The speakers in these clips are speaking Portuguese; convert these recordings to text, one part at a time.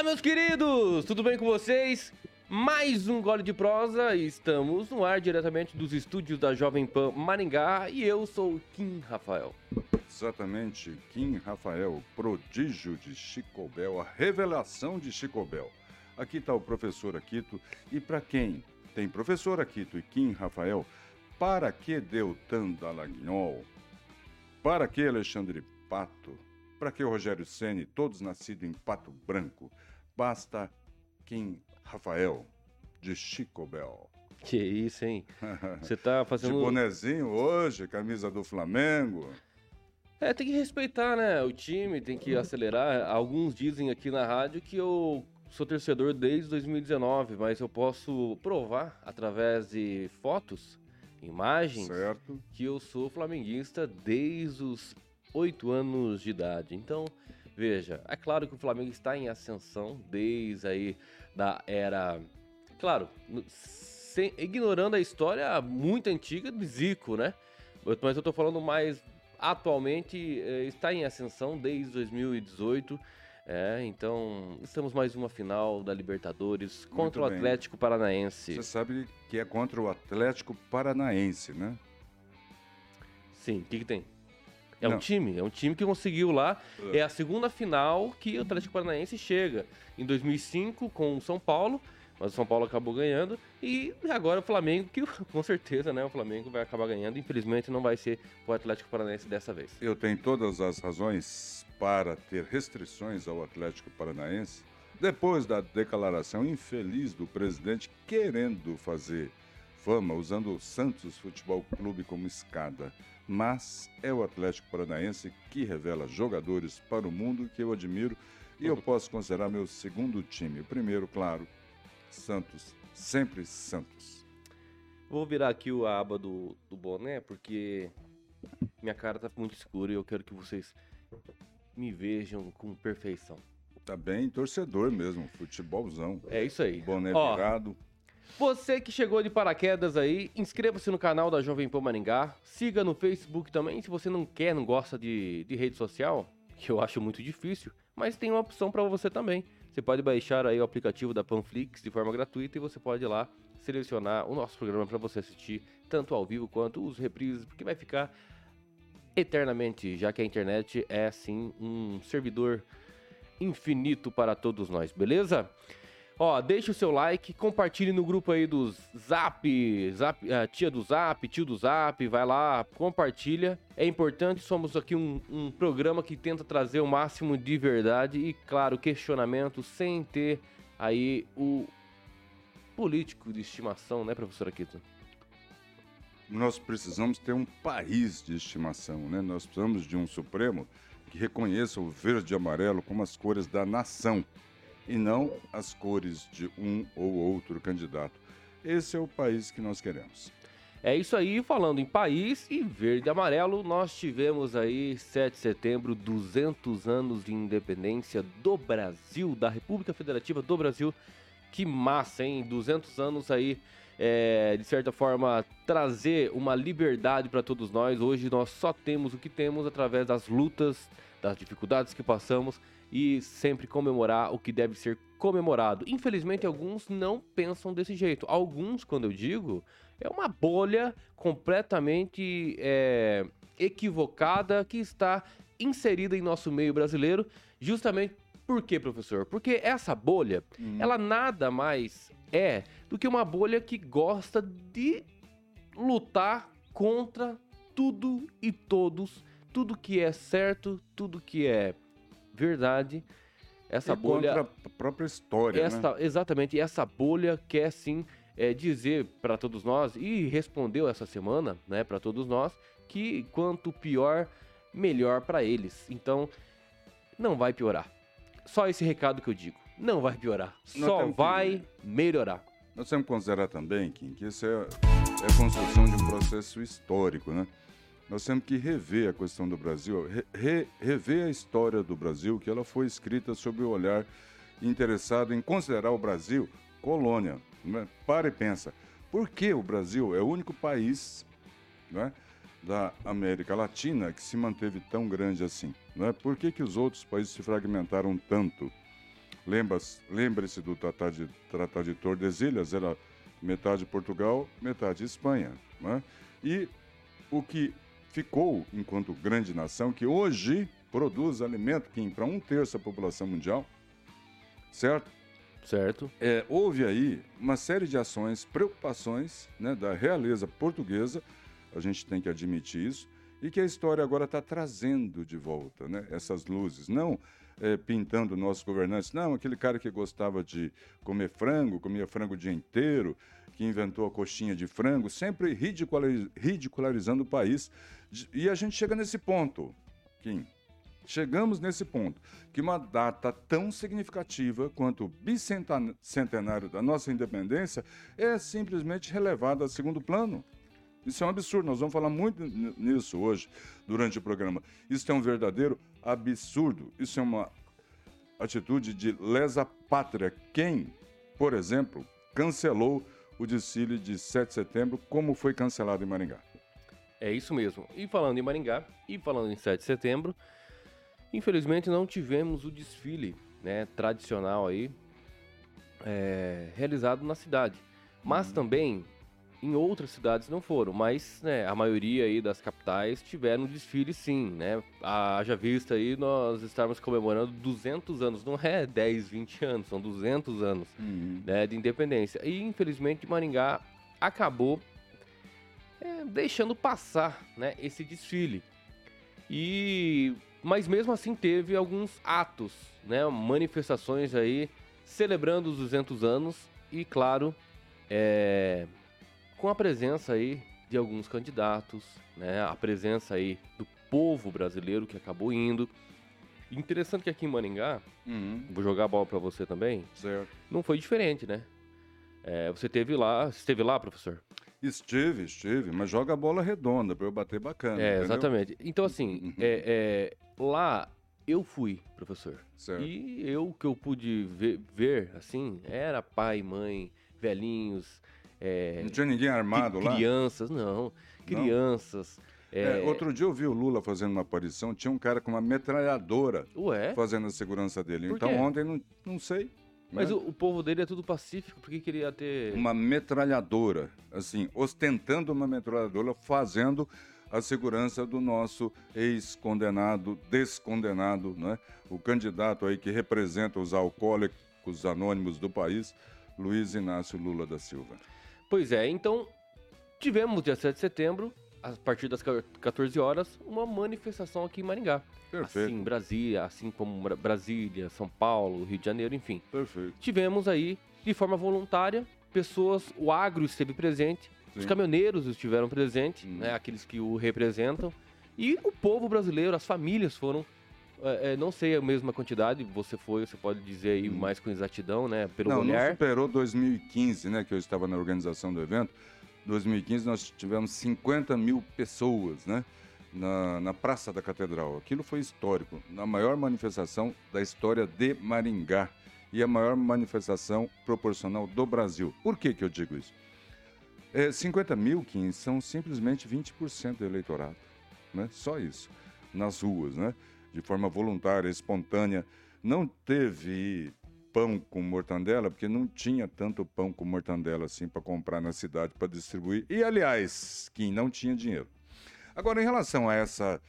Fala, meus queridos! Tudo bem com vocês? Mais um gole de prosa estamos no ar diretamente dos estúdios da Jovem Pan Maringá e eu sou o Kim Rafael. Exatamente, Kim Rafael, prodígio de Chico Bel, a revelação de Chico Bel. Aqui está o professor Aquito e para quem tem professor Aquito e Kim Rafael, para que Deltan Dallagnol? Para que Alexandre Pato? Para que Rogério Ceni, todos nascidos em Pato Branco? Basta Kim Rafael, de Chico Bel. Que isso, hein? Você tá fazendo. De bonezinho hoje, camisa do Flamengo. É, tem que respeitar, né? O time, tem que acelerar. Alguns dizem aqui na rádio que eu sou torcedor desde 2019, mas eu posso provar através de fotos, imagens, certo. que eu sou flamenguista desde os oito anos de idade. Então, veja, é claro que o Flamengo está em ascensão desde aí da era. Claro, sem, ignorando a história muito antiga de Zico, né? Mas eu tô falando mais atualmente, eh, está em ascensão desde 2018. É, então estamos mais uma final da Libertadores contra Muito o Atlético bem. Paranaense. Você sabe que é contra o Atlético Paranaense, né? Sim, o que, que tem? É Não. um time, é um time que conseguiu lá. Uh. É a segunda final que o Atlético Paranaense chega. Em 2005 com o São Paulo, mas o São Paulo acabou ganhando. E agora o Flamengo, que com certeza né, o Flamengo vai acabar ganhando. Infelizmente não vai ser o Atlético Paranaense dessa vez. Eu tenho todas as razões para ter restrições ao Atlético Paranaense. Depois da declaração infeliz do presidente querendo fazer fama usando o Santos Futebol Clube como escada mas é o Atlético Paranaense que revela jogadores para o mundo que eu admiro e eu posso considerar meu segundo time. O primeiro, claro, Santos, sempre Santos. Vou virar aqui a aba do, do boné, porque minha cara tá muito escura e eu quero que vocês me vejam com perfeição. Tá bem torcedor mesmo, futebolzão. É isso aí. Boné Ó, virado. Você que chegou de paraquedas aí, inscreva-se no canal da Jovem Pan Maringá, siga no Facebook também, se você não quer, não gosta de, de rede social, que eu acho muito difícil, mas tem uma opção para você também. Você pode baixar aí o aplicativo da Panflix de forma gratuita e você pode ir lá selecionar o nosso programa para você assistir tanto ao vivo quanto os reprises, porque vai ficar eternamente, já que a internet é sim um servidor infinito para todos nós, beleza? Ó, deixa o seu like, compartilhe no grupo aí dos Zap, Zap a tia do Zap, tio do Zap, vai lá, compartilha. É importante, somos aqui um, um programa que tenta trazer o máximo de verdade e, claro, questionamento sem ter aí o político de estimação, né, professor Aquito? Nós precisamos ter um país de estimação, né? Nós precisamos de um Supremo que reconheça o verde e amarelo como as cores da nação e não as cores de um ou outro candidato. Esse é o país que nós queremos. É isso aí, falando em país e verde e amarelo, nós tivemos aí 7 de setembro, 200 anos de independência do Brasil, da República Federativa do Brasil. Que massa, hein? 200 anos aí, é, de certa forma, trazer uma liberdade para todos nós. Hoje nós só temos o que temos através das lutas, das dificuldades que passamos e sempre comemorar o que deve ser comemorado. Infelizmente, alguns não pensam desse jeito. Alguns, quando eu digo, é uma bolha completamente é, equivocada que está inserida em nosso meio brasileiro, justamente por quê, professor? Porque essa bolha, hum. ela nada mais é do que uma bolha que gosta de lutar contra tudo e todos, tudo que é certo, tudo que é verdade. Essa e bolha. Contra a própria história. Né? Exatamente. Essa bolha quer sim é, dizer para todos nós, e respondeu essa semana, né, para todos nós, que quanto pior, melhor para eles. Então, não vai piorar. Só esse recado que eu digo. Não vai piorar. Só vai que... melhorar. Nós temos que considerar também, Kim, que isso é, é a construção de um processo histórico, né? Nós temos que rever a questão do Brasil, re, rever a história do Brasil, que ela foi escrita sob o olhar interessado em considerar o Brasil colônia. Né? Para e pensa. Por que o Brasil é o único país né, da América Latina que se manteve tão grande assim? Né? Por que, que os outros países se fragmentaram tanto? Lembre-se do Tratado de, Tratado de Tordesilhas, era metade Portugal, metade Espanha. Né? E o que ficou enquanto grande nação, que hoje produz alimento para um terço da população mundial, certo? Certo. É, houve aí uma série de ações, preocupações né, da realeza portuguesa, a gente tem que admitir isso, e que a história agora está trazendo de volta né, essas luzes. Não é, pintando nossos governantes, não, aquele cara que gostava de comer frango, comia frango o dia inteiro, que inventou a coxinha de frango, sempre ridicularizando o país. E a gente chega nesse ponto, Kim. Chegamos nesse ponto, que uma data tão significativa quanto o bicentenário da nossa independência é simplesmente relevada a segundo plano. Isso é um absurdo, nós vamos falar muito nisso hoje, durante o programa. Isso é um verdadeiro absurdo. Isso é uma atitude de lesa pátria. Quem, por exemplo, cancelou o desfile de 7 de setembro, como foi cancelado em Maringá? É isso mesmo. E falando em Maringá, e falando em 7 de setembro, infelizmente não tivemos o desfile né, tradicional aí é, realizado na cidade. Mas uhum. também em outras cidades não foram, mas né, a maioria aí das capitais tiveram desfile sim, né? Haja vista aí nós estamos comemorando 200 anos, não é 10, 20 anos, são 200 anos uhum. né, de independência. E infelizmente Maringá acabou é, deixando passar né, esse desfile. E mas mesmo assim teve alguns atos, né, manifestações aí celebrando os 200 anos e claro, é, com a presença aí de alguns candidatos, né, a presença aí do povo brasileiro que acabou indo. Interessante que aqui em Maringá, uhum. vou jogar a bola para você também, certo. não foi diferente, né? É, você teve lá, esteve lá, professor? Estive, estive, mas joga a bola redonda para eu bater bacana. É, exatamente. Então, assim, uhum. é, é, lá eu fui, professor. Certo. E eu que eu pude ver, ver, assim, era pai, mãe, velhinhos, é, não tinha ninguém armado lá? Crianças, não. Crianças. Não. É... É, outro dia eu vi o Lula fazendo uma aparição, tinha um cara com uma metralhadora Ué? fazendo a segurança dele. Por então quê? ontem não, não sei. Mas né? o, o, povo dele é tudo pacífico, por que queria ter. Uma metralhadora, assim, ostentando uma metralhadora, fazendo a segurança do nosso ex-condenado, descondenado, né? O candidato aí que representa os alcoólicos anônimos do país, Luiz Inácio Lula da Silva. Pois é, então tivemos dia 7 de setembro, a partir das 14 horas, uma manifestação aqui em Maringá. Perfeito. Assim, Brasília, assim como Brasília, São Paulo, Rio de Janeiro, enfim. Perfeito. Tivemos aí, de forma voluntária, pessoas, o agro esteve presente, Sim. os caminhoneiros estiveram presentes, hum. né, aqueles que o representam, e o povo brasileiro, as famílias foram é, é, não sei a mesma quantidade, você foi, você pode dizer aí hum. mais com exatidão, né? Pelo não, olhar. Não superou 2015, né? Que eu estava na organização do evento. 2015 nós tivemos 50 mil pessoas, né? Na, na Praça da Catedral. Aquilo foi histórico. Na maior manifestação da história de Maringá. E a maior manifestação proporcional do Brasil. Por que, que eu digo isso? É, 50 mil, Kim, são simplesmente 20% do eleitorado. Né? Só isso. Nas ruas, né? De forma voluntária, espontânea. Não teve pão com mortandela, porque não tinha tanto pão com mortandela assim para comprar na cidade para distribuir. E, aliás, quem não tinha dinheiro. Agora, em relação a essa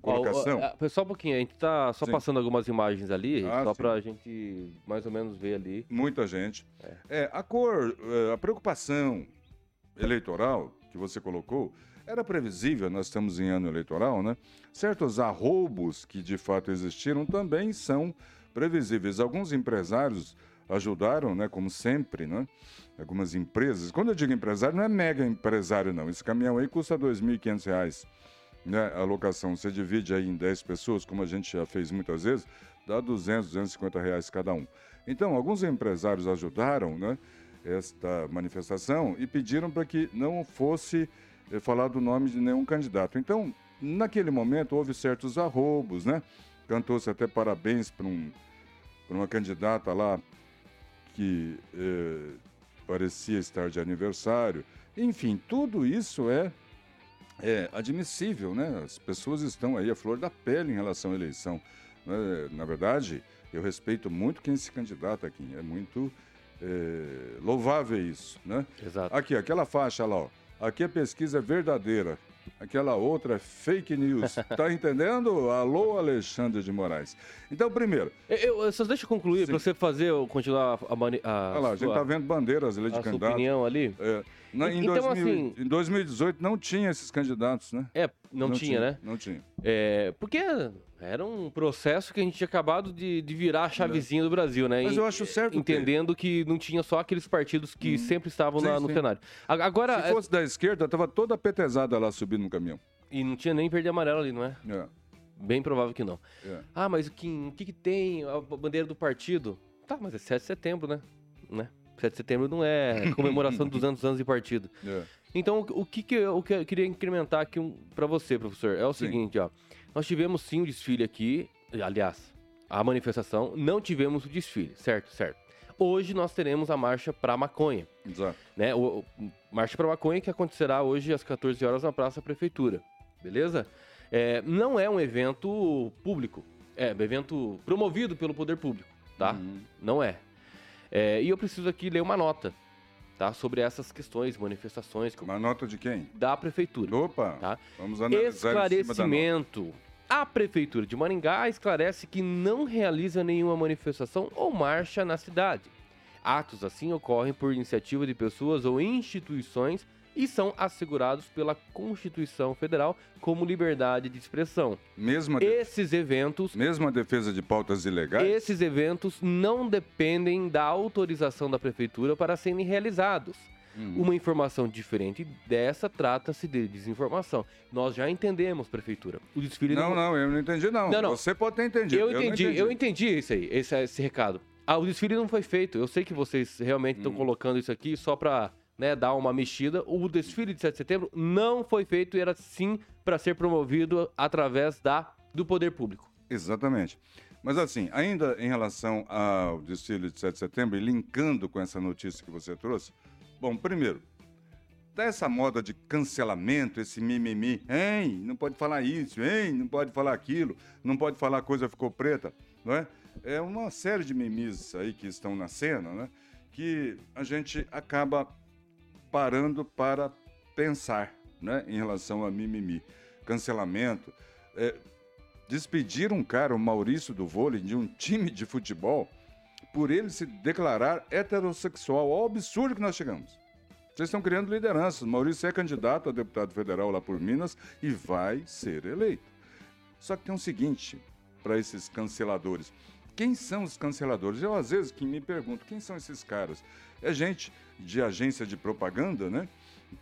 colocação. Oh, oh, só um pouquinho, a gente está só sim. passando algumas imagens ali, ah, só para a gente mais ou menos ver ali. Muita gente. É, é a cor, eh, a preocupação eleitoral que você colocou era previsível, nós estamos em ano eleitoral, né? Certos arroubos que de fato existiram também são previsíveis. Alguns empresários ajudaram, né, como sempre, né? Algumas empresas. Quando eu digo empresário, não é mega empresário, não. Esse caminhão aí custa R$ 2.500, né? A locação, você divide aí em 10 pessoas, como a gente já fez muitas vezes, dá 200, 250 reais cada um. Então, alguns empresários ajudaram, né? Esta manifestação e pediram para que não fosse falar do nome de nenhum candidato. Então, naquele momento, houve certos arrobos, né? Cantou-se até parabéns para um, uma candidata lá que eh, parecia estar de aniversário. Enfim, tudo isso é, é admissível, né? As pessoas estão aí a flor da pele em relação à eleição. Né? Na verdade, Eu respeito muito quem se candidata aqui. É muito é, louvável isso, né? Exato. Aqui, aquela faixa lá, ó. Aqui a pesquisa é verdadeira. Aquela outra é fake news. Tá entendendo? Alô, Alexandre de Moraes. Então, primeiro. Eu, eu só deixa eu concluir, para você fazer, continuar a. Mani, a Olha lá, a gente tá vendo bandeiras ali de a candidato. opinião ali. É, na, em, Então, 2000 assim- em 2018 não tinha esses candidatos, né? É, não, tinha, né? Não tinha. É, porque era um processo que a gente tinha acabado de, de virar a chavezinha do Brasil, né? Mas eu acho certo. Entendendo que não tinha só aqueles partidos que sempre estavam Sim, na- no sim. cenário. Agora, Se fosse da esquerda, tava toda petezada lá subindo no caminhão. e não tinha nem verde amarelo ali, não é? É, Bem provável que não. é. Ah, mas o que, o que, que tem a bandeira do partido? Tá, mas é 7 de setembro, né? né? 7 de setembro não é comemoração dos 200 anos de partido. é. Então, o que, que eu, que eu queria incrementar aqui um, para você, professor, é o Sim. seguinte, ó. Nós tivemos sim o desfile aqui, aliás, a manifestação, não tivemos o desfile, certo? Certo. Hoje nós teremos a marcha para maconha, Exato. né? O, o- marcha para maconha que acontecerá hoje às 14 horas na Praça Prefeitura, beleza? É, não é um evento público, é um evento promovido pelo poder público, tá? Uhum. Não é. É, E eu preciso aqui ler uma nota, tá? Sobre essas questões, manifestações que- Uma nota de quem? da prefeitura. Opa! Tá. Vamos analisar. Esclarecimento. A Prefeitura de Maringá esclarece que não realiza nenhuma manifestação ou marcha na cidade. Atos assim ocorrem por iniciativa de pessoas ou instituições e são assegurados pela Constituição Federal como liberdade de expressão. Mesmo a, de- Esses eventos, mesmo a defesa de pautas ilegais? esses eventos não dependem da autorização da prefeitura para serem realizados. Uhum. Uma informação diferente dessa trata-se de desinformação. Nós já entendemos, prefeitura. O desfile Não, não, eu não entendi, não. Não, não. Você pode ter entendido. Eu não entendi, eu entendi isso aí, esse, esse recado. Ah, o desfile não foi feito. Eu sei que vocês realmente Hum. estão colocando isso aqui só pra né, dar uma mexida. O desfile de 7 de setembro não foi feito e era sim para ser promovido através da, do poder público. Exatamente. Mas assim, ainda em relação ao desfile de 7 de setembro, e linkando com essa notícia que você trouxe, bom, primeiro, dessa moda de cancelamento, esse mimimi, hein, não pode falar isso, hein, não pode falar aquilo, não pode falar coisa ficou preta, não é? É uma série de mimis aí que estão na cena, né? Que a gente acaba parando para pensar, né? Em relação a mimimi. Cancelamento. É, despedir um cara, o Maurício do vôlei, de um time de futebol, por ele se declarar heterossexual. Olha o absurdo que nós chegamos. Vocês estão criando lideranças. Maurício é candidato a deputado federal lá por Minas e vai ser eleito. Só que tem um seguinte para esses canceladores. Quem são os canceladores? Eu, às vezes, que me pergunto, quem são esses caras? É gente de agência de propaganda, né?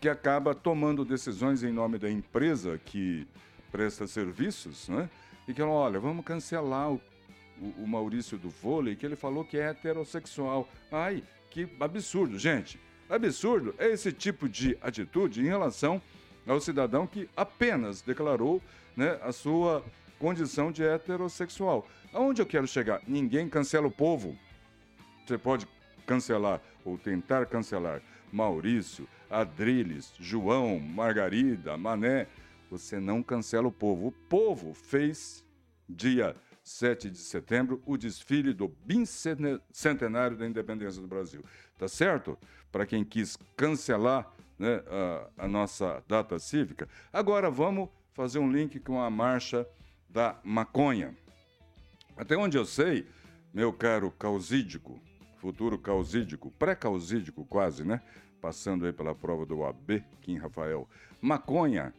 Que acaba tomando decisões em nome da empresa que presta serviços, né? E que, olha, vamos cancelar o, o, o Maurício do vôlei, que ele falou que é heterossexual. Ai, que absurdo, gente. Absurdo é esse tipo de atitude em relação ao cidadão que apenas declarou né, a sua condição de heterossexual. Aonde eu quero chegar? Ninguém cancela o povo. Você pode cancelar ou tentar cancelar Maurício, Adriles, João, Margarida, Mané. Você não cancela o povo. O povo fez, dia 7 de setembro, o desfile do bicentenário da independência do Brasil. Tá certo? Para quem quis cancelar né, a, a nossa data cívica. Agora vamos fazer um link com a marcha da maconha. Até onde eu sei, meu caro causídico, futuro causídico, pré-causídico quase, né? Passando aí pela prova do AB, Kim Rafael. Maconha,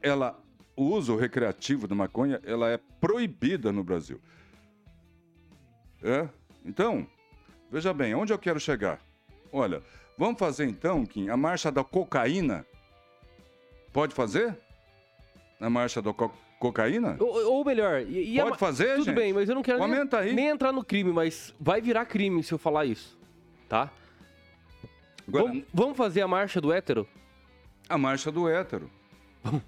ela, o uso recreativo da maconha, ela é proibida no Brasil. É? Então, veja bem, onde eu quero chegar? Olha, vamos fazer então, Kim, a marcha da cocaína. Pode fazer? A marcha da co cocaína? Ou, ou melhor, e, e a Pode ma- fazer, Tudo gente? bem, mas eu não quero nem, Comenta aí. nem entrar no crime, mas vai virar crime se eu falar isso, tá? Agora, Vamos, vamos fazer a marcha do hétero? a marcha do hétero.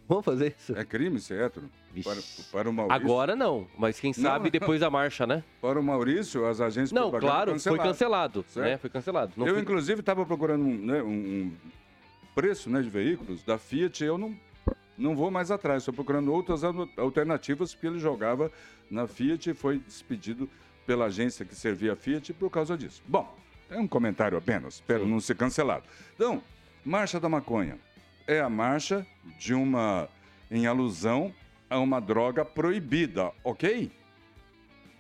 Vamos fazer isso? É crime ser hétero? Vixe. Para, para o Maurício. Agora não, mas quem sabe depois da marcha, né? Para o Maurício, as agências Não, claro, foi cancelado, Certo. né? Foi cancelado. Não eu, foi- inclusive, estava procurando um, né, um preço né, de veículos da Fiat. Eu não, não vou mais atrás. Estou procurando outras al- alternativas, porque ele jogava na Fiat e foi despedido pela agência que servia a Fiat por causa disso. Bom, é um comentário apenas, espero não ser cancelado. Então, Marcha da Maconha é a marcha de uma em alusão a uma droga proibida, ok?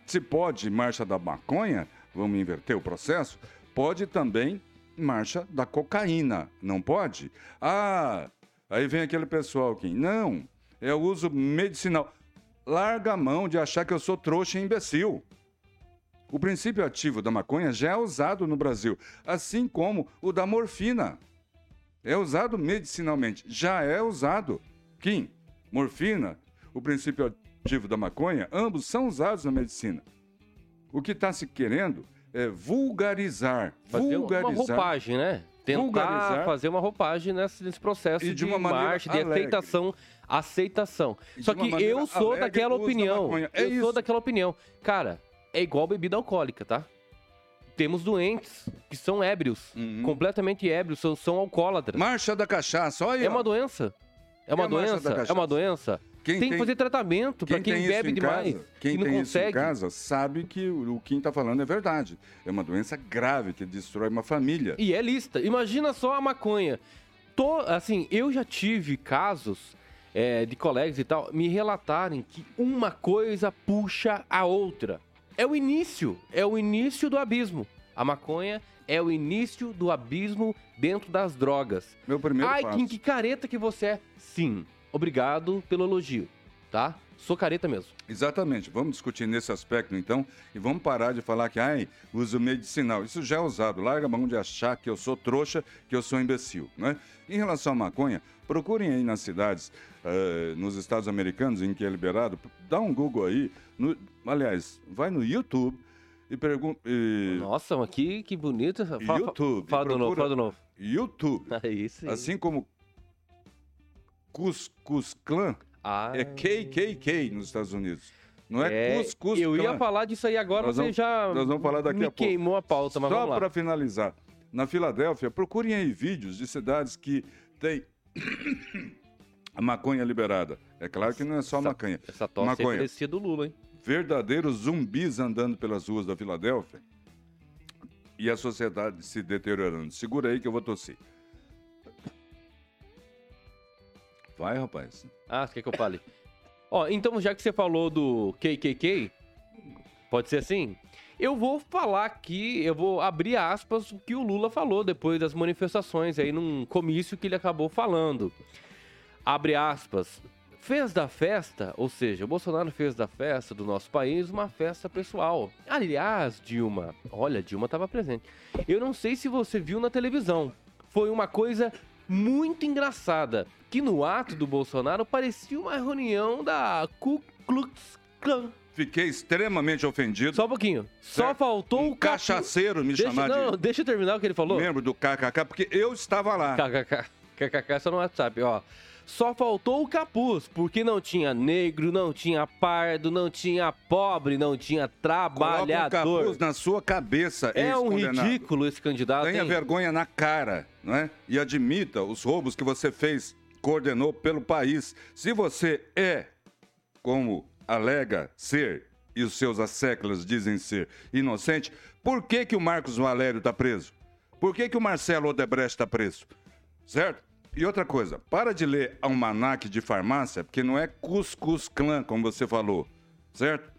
Se pode marcha da maconha, vamos inverter o processo, pode também marcha da cocaína, não pode? Ah, aí vem aquele pessoal aqui, não, é o uso medicinal. Larga a mão de achar que eu sou trouxa e imbecil. O princípio ativo da maconha já é usado no Brasil, assim como o da morfina. É usado medicinalmente, já é usado. Kim, morfina, o princípio ativo da maconha, ambos são usados na medicina. O que está se querendo é vulgarizar. Fazer vulgarizar. uma roupagem, né? Tentar Vulgarizar. fazer uma roupagem nesse, nesse processo E de uma marcha, de alegre. aceitação. Aceitação. E Só que eu sou daquela opinião. É eu sou isso. daquela opinião. Cara, é igual bebida alcoólica, tá? Temos doentes que são ébrios, Uhum. completamente ébrios, são, são alcoólatras. Marcha da cachaça, olha. É uma doença. É uma da doença. É uma doença. Quem tem que fazer tratamento para quem tem bebe demais casa, quem não tem consegue. isso em casa sabe que o, o Kim está falando é verdade. É uma doença grave que destrói uma família. E é lista. Imagina só a maconha. Tô, assim, eu já tive casos é, de colegas e tal me relatarem que uma coisa puxa a outra. É o início. É o início do abismo. A maconha é o início do abismo dentro das drogas. Meu primeiro Ai, passo. Kim, que careta que você é. Sim. Obrigado pelo elogio, tá? Sou careta mesmo. Exatamente. Vamos discutir nesse aspecto, então, e vamos parar de falar que, ai, uso medicinal. Isso já é usado. Larga a mão de achar que eu sou trouxa, que eu sou imbecil, né? Em relação à maconha, procurem aí nas cidades, eh, nos Estados Americanos, em que é liberado, dá um Google aí. no- aliás, vai no YouTube e pergunta... Nossa, mas que, que bonito. Fala, fala- YouTube. Fala do novo, fala do novo. YouTube. Aí sim. Assim como Cuscus Clan Ah, é KKK nos Estados Unidos. Não é, é, Cuscus Eu ia falar disso aí agora, Nós você vamos- já nós vamos falar daqui me a pouco. queimou a pauta, mas Só vamos lá. para finalizar, na Filadélfia, procurem aí vídeos de cidades que têm a maconha liberada. É claro que não é só Essa- maconha. Essa tosse Maconha. parecia do Lula, hein? Verdadeiros zumbis andando pelas ruas da Filadélfia e a sociedade se deteriorando. Segura aí que eu vou tossir. Vai, rapaz. Ah, você quer que eu fale? Ó, então já que você falou do KKK, pode ser assim? Eu vou falar aqui, eu vou abrir aspas o que o Lula falou depois das manifestações aí num comício que ele acabou falando. Abre aspas. Fez da festa, ou seja, o Bolsonaro fez da festa do nosso país uma festa pessoal. Aliás, Dilma, olha, Dilma estava presente. Eu não sei se você viu na televisão. Foi uma coisa muito engraçada, que no ato do Bolsonaro parecia uma reunião da Ku Klux Klan. Fiquei extremamente ofendido. Só um pouquinho. Só Certo. faltou um o cachaceiro me Deixa, chamar não, de deixa eu terminar o que ele falou. membro do KKK, porque eu estava lá. KKK. KKK só no WhatsApp, ó. Só faltou o capuz, porque não tinha negro, não tinha pardo, não tinha pobre, não tinha Coloca um trabalhador. capuz na sua cabeça, É um ridículo esse candidato. Tenha hein? vergonha na cara, não é? E admita os roubos que você fez, coordenou pelo país. Se você é, como alega ser, e os seus asseclas dizem ser, inocente, por que, que o Marcos Valério está preso? Por que, que o Marcelo Odebrecht está preso? Certo? E outra coisa, para de ler almanaque de farmácia, porque não é Cuscuz Clã, como você falou, certo?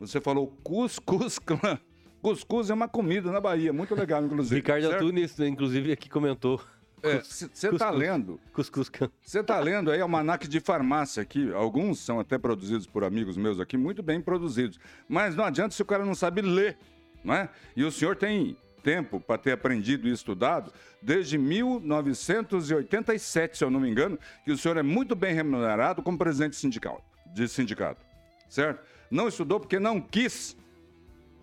Você falou Cuscuz Clã. Cuscuz é uma comida na Bahia, muito legal, inclusive. Ricardo certo? Antunes, inclusive, aqui comentou. Você está Cuscuz. lendo, Cuscuz você está lendo aí almanaque de farmácia aqui. Alguns são até produzidos por amigos meus aqui, muito bem produzidos. Mas não adianta se o cara não sabe ler, não é? E o senhor tem tempo para ter aprendido e estudado desde 1987, se eu não me engano, que o senhor é muito bem remunerado como presidente sindical, de sindicato, certo? Não estudou porque não quis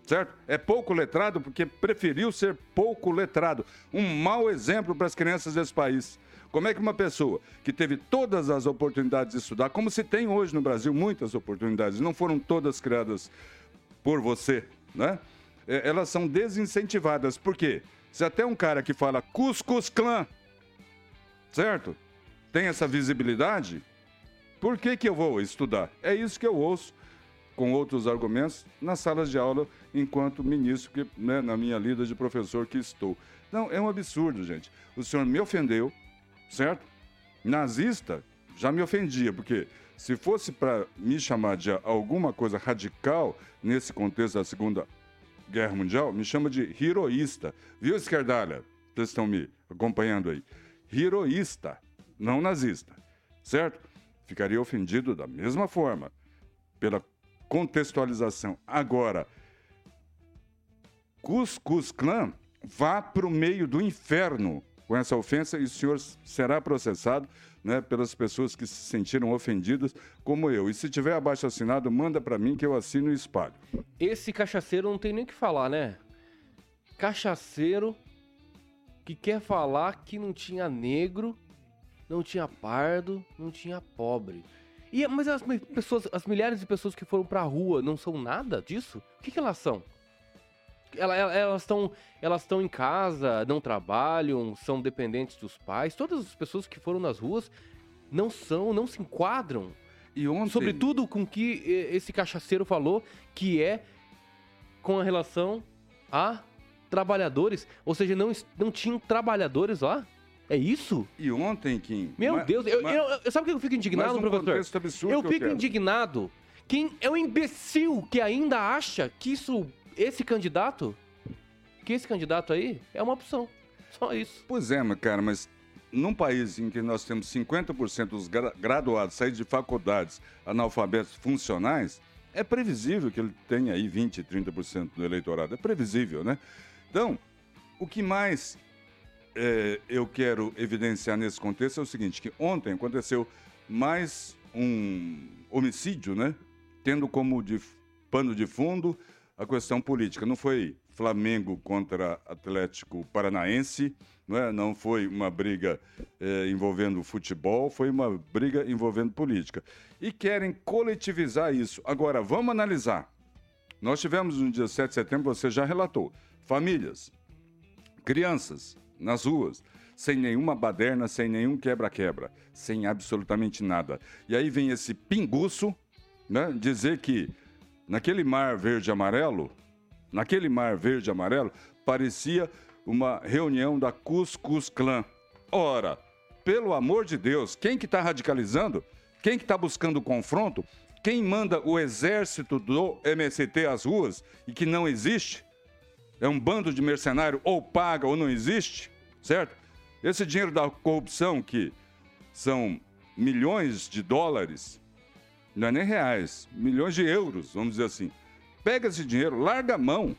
certo? É pouco letrado porque preferiu ser pouco letrado. Um mau exemplo para as crianças desse país. Como é que uma pessoa que teve todas as oportunidades de estudar, como se tem hoje no Brasil muitas oportunidades, não foram todas criadas por você, né? É, Elas são desincentivadas. Por quê? Se até um cara que fala Cuscuz Clã, certo? Tem essa visibilidade, por que, que eu vou estudar? É isso que eu ouço com outros argumentos nas salas de aula enquanto ministro, que, né, na minha lida de professor que estou. Não, é um absurdo, gente. O senhor me ofendeu, certo? Nazista já me ofendia, porque se fosse para me chamar de alguma coisa radical nesse contexto da Segunda Guerra Mundial, me chama de heroísta. Viu, esquerdalha? Vocês estão me acompanhando aí. Heroísta, não nazista, certo? Ficaria ofendido da mesma forma, pela contextualização. Agora, Cuscus Clã vá para o meio do inferno com essa ofensa e o senhor será processado né, pelas pessoas que se sentiram ofendidas, como eu. E se tiver abaixo assinado, manda para mim que eu assino e espalho. Esse cachaceiro não tem nem o que falar, né? Cachaceiro que quer falar que não tinha negro, não tinha pardo, não tinha pobre. E, mas as pessoas, as milhares de pessoas que foram pra rua não são nada disso? O que, que elas são? Elas estão elas estão em casa, não trabalham, são dependentes dos pais. Todas as pessoas que foram nas ruas não são, não se enquadram. E ontem... Sobretudo com que esse cachaceiro falou, que é com a relação a trabalhadores. Ou seja, não, não tinham trabalhadores lá. É isso? E ontem, Kim. Meu mas, Deus, eu, mas, eu, eu, sabe por que eu fico indignado, um professor? Absurdo eu fico eu indignado. Quem é o imbecil que ainda acha que isso, esse candidato, que esse candidato aí é uma opção. Só isso. Pois é, mas cara, mas num país em que nós temos 50% dos gra graduados sair de faculdades analfabetos funcionais, é previsível que ele tenha aí 20, 30% do eleitorado. É previsível, né? Então, o que mais é, eu quero evidenciar nesse contexto é o seguinte, que ontem aconteceu mais um homicídio, né? Tendo como de pano de fundo a questão política. Não foi Flamengo contra Atlético Paranaense, não, é? não foi uma briga é, envolvendo futebol, foi uma briga envolvendo política. E querem coletivizar isso. Agora, vamos analisar. Nós tivemos no dia 7 de setembro, você já relatou, famílias, crianças, nas ruas, sem nenhuma baderna, sem nenhum quebra-quebra, sem absolutamente nada. E aí vem esse pinguço, né, dizer que naquele mar verde amarelo, naquele mar verde amarelo, parecia uma reunião da Cuscus Clã. Ora, pelo amor de Deus, quem que está radicalizando? Quem que está buscando confronto? Quem manda o exército do MST às ruas e que não existe? É um bando de mercenário ou paga ou não existe? certo? Esse dinheiro da corrupção, que são milhões de dólares, não é nem reais, milhões de euros, vamos dizer assim. Pega esse dinheiro, larga a mão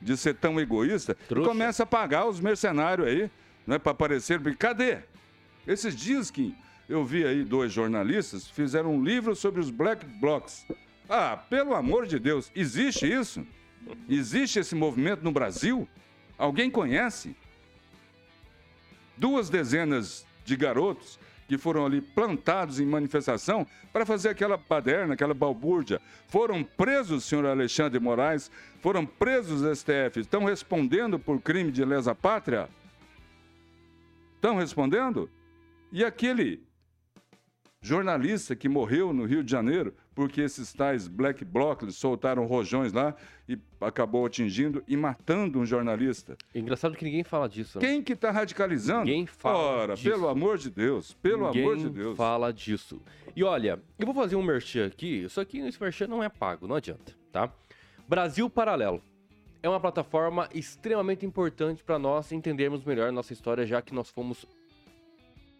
de ser tão egoísta Trouxa. e começa a pagar os mercenários aí, né, para aparecer. Cadê? Esses dias que eu vi aí dois jornalistas fizeram um livro sobre os black blocs. Ah, pelo amor de Deus, existe isso? Existe esse movimento no Brasil? Alguém conhece? duas dezenas de garotos que foram ali plantados em manifestação para fazer aquela baderna, aquela balbúrdia. Foram presos, senhor Alexandre Moraes, foram presos STF, estão respondendo por crime de lesa pátria? Estão respondendo? E aquele jornalista que morreu no Rio de Janeiro porque esses tais black blocs soltaram rojões lá e acabou atingindo e matando um jornalista. É engraçado que ninguém fala disso. Né? Quem que está radicalizando? Ninguém fala Ora, disso. pelo amor de Deus, pelo ninguém amor de Deus. fala disso. E olha, eu vou fazer um merchan aqui, isso aqui, esse merchan não é pago, não adianta, tá? Brasil Paralelo. É uma plataforma extremamente importante para nós entendermos melhor nossa história, já que nós fomos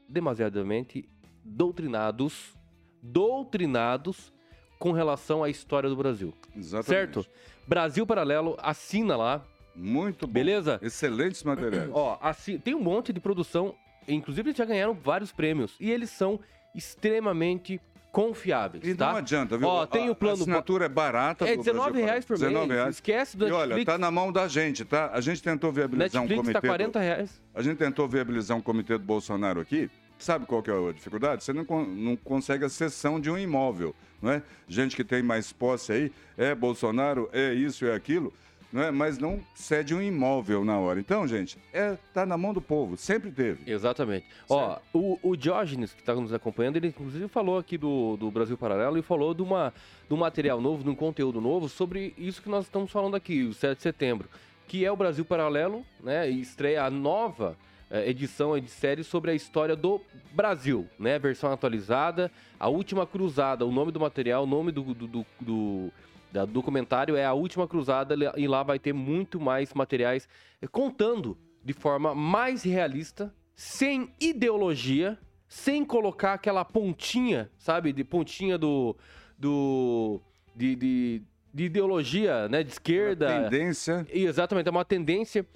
demasiadamente doutrinados, doutrinados com relação à história do Brasil. Exatamente. Certo? Brasil Paralelo, assina lá. Muito bom. Beleza? Excelentes materiais. Ó, assim, tem um monte de produção, inclusive eles já ganharam vários prêmios e eles são extremamente confiáveis, e tá? não adianta, viu? Ó, tem o plano... A assinatura é barata. É 19 reais por 19 mês. Reais. Esquece do E olha, tá na mão da gente, tá? A gente tentou viabilizar Netflix um comitê... tá 40 reais. Do... A gente tentou viabilizar um comitê do Bolsonaro aqui Sabe qual que é a dificuldade? Você não, não consegue a cessão de um imóvel, não é? Gente que tem mais posse aí, é Bolsonaro, é isso, é aquilo. não é? mas não cede um imóvel na hora. Então, gente, é, tá na mão do povo, sempre teve. Exatamente. Ó, o, o Diógenes, que está nos acompanhando, ele inclusive falou aqui do, do Brasil Paralelo e falou de, uma, de um material novo, de um conteúdo novo sobre isso que nós estamos falando aqui, o 7 de setembro, que é o Brasil Paralelo, né? E estreia a nova edição de série sobre a história do Brasil, né? Versão atualizada, a última cruzada, o nome do material, o nome do, do, do, do da documentário é A Última Cruzada e lá vai ter muito mais materiais eh, contando de forma mais realista, sem ideologia, sem colocar aquela pontinha, sabe, de pontinha do do de, de, de ideologia, né, de esquerda. Uma tendência. Exatamente, é uma tendência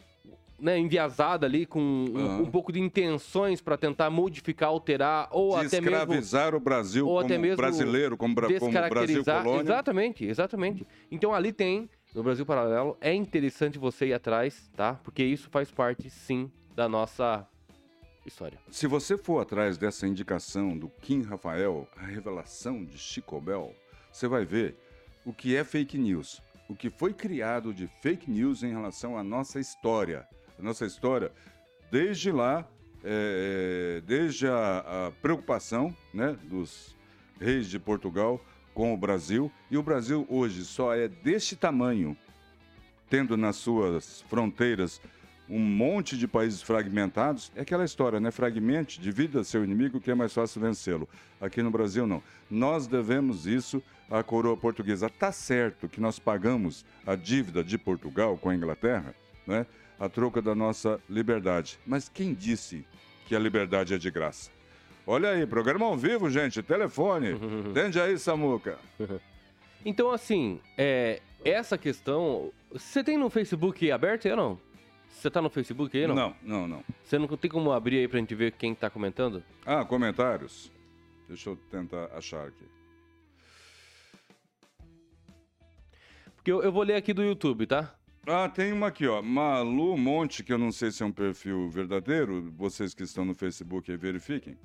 né, enviesada ali, com um, um pouco de intenções para tentar modificar, alterar, ou de até mesmo... escravizar o Brasil ou como até mesmo brasileiro, como, como Brasil colônia. Exatamente, exatamente. Então ali tem, no Brasil Paralelo, é interessante você ir atrás, tá? Porque isso faz parte, sim, da nossa história. Se você for atrás dessa indicação do Kim Rafael, a revelação de Chico Bell, você vai ver o que é fake news, o que foi criado de fake news em relação à nossa história nossa história, desde lá, é, desde a, a, preocupação né, dos reis de Portugal com o Brasil, e o Brasil hoje só é deste tamanho, tendo nas suas fronteiras um monte de países fragmentados, é aquela história, né? Fragmente, divida seu inimigo que é mais fácil vencê-lo. Aqui no Brasil, não. Nós devemos isso à coroa portuguesa. Tá certo que nós pagamos a dívida de Portugal com a Inglaterra, né? A troca da nossa liberdade. Mas quem disse que a liberdade é de graça? Olha aí, programa ao vivo, gente, telefone. Entende aí, Samuca. Então, assim, é, essa questão. Você tem no Facebook aberto ou não? Você tá no Facebook aí, não? Não, não, não. Você não tem como abrir aí pra gente ver quem tá comentando? Ah, comentários? Deixa eu tentar achar aqui. Porque eu, eu vou ler aqui do YouTube, tá? Ah, tem uma aqui, ó. Malu Monte, que eu não sei se é um perfil verdadeiro, vocês que estão no Facebook aí verifiquem.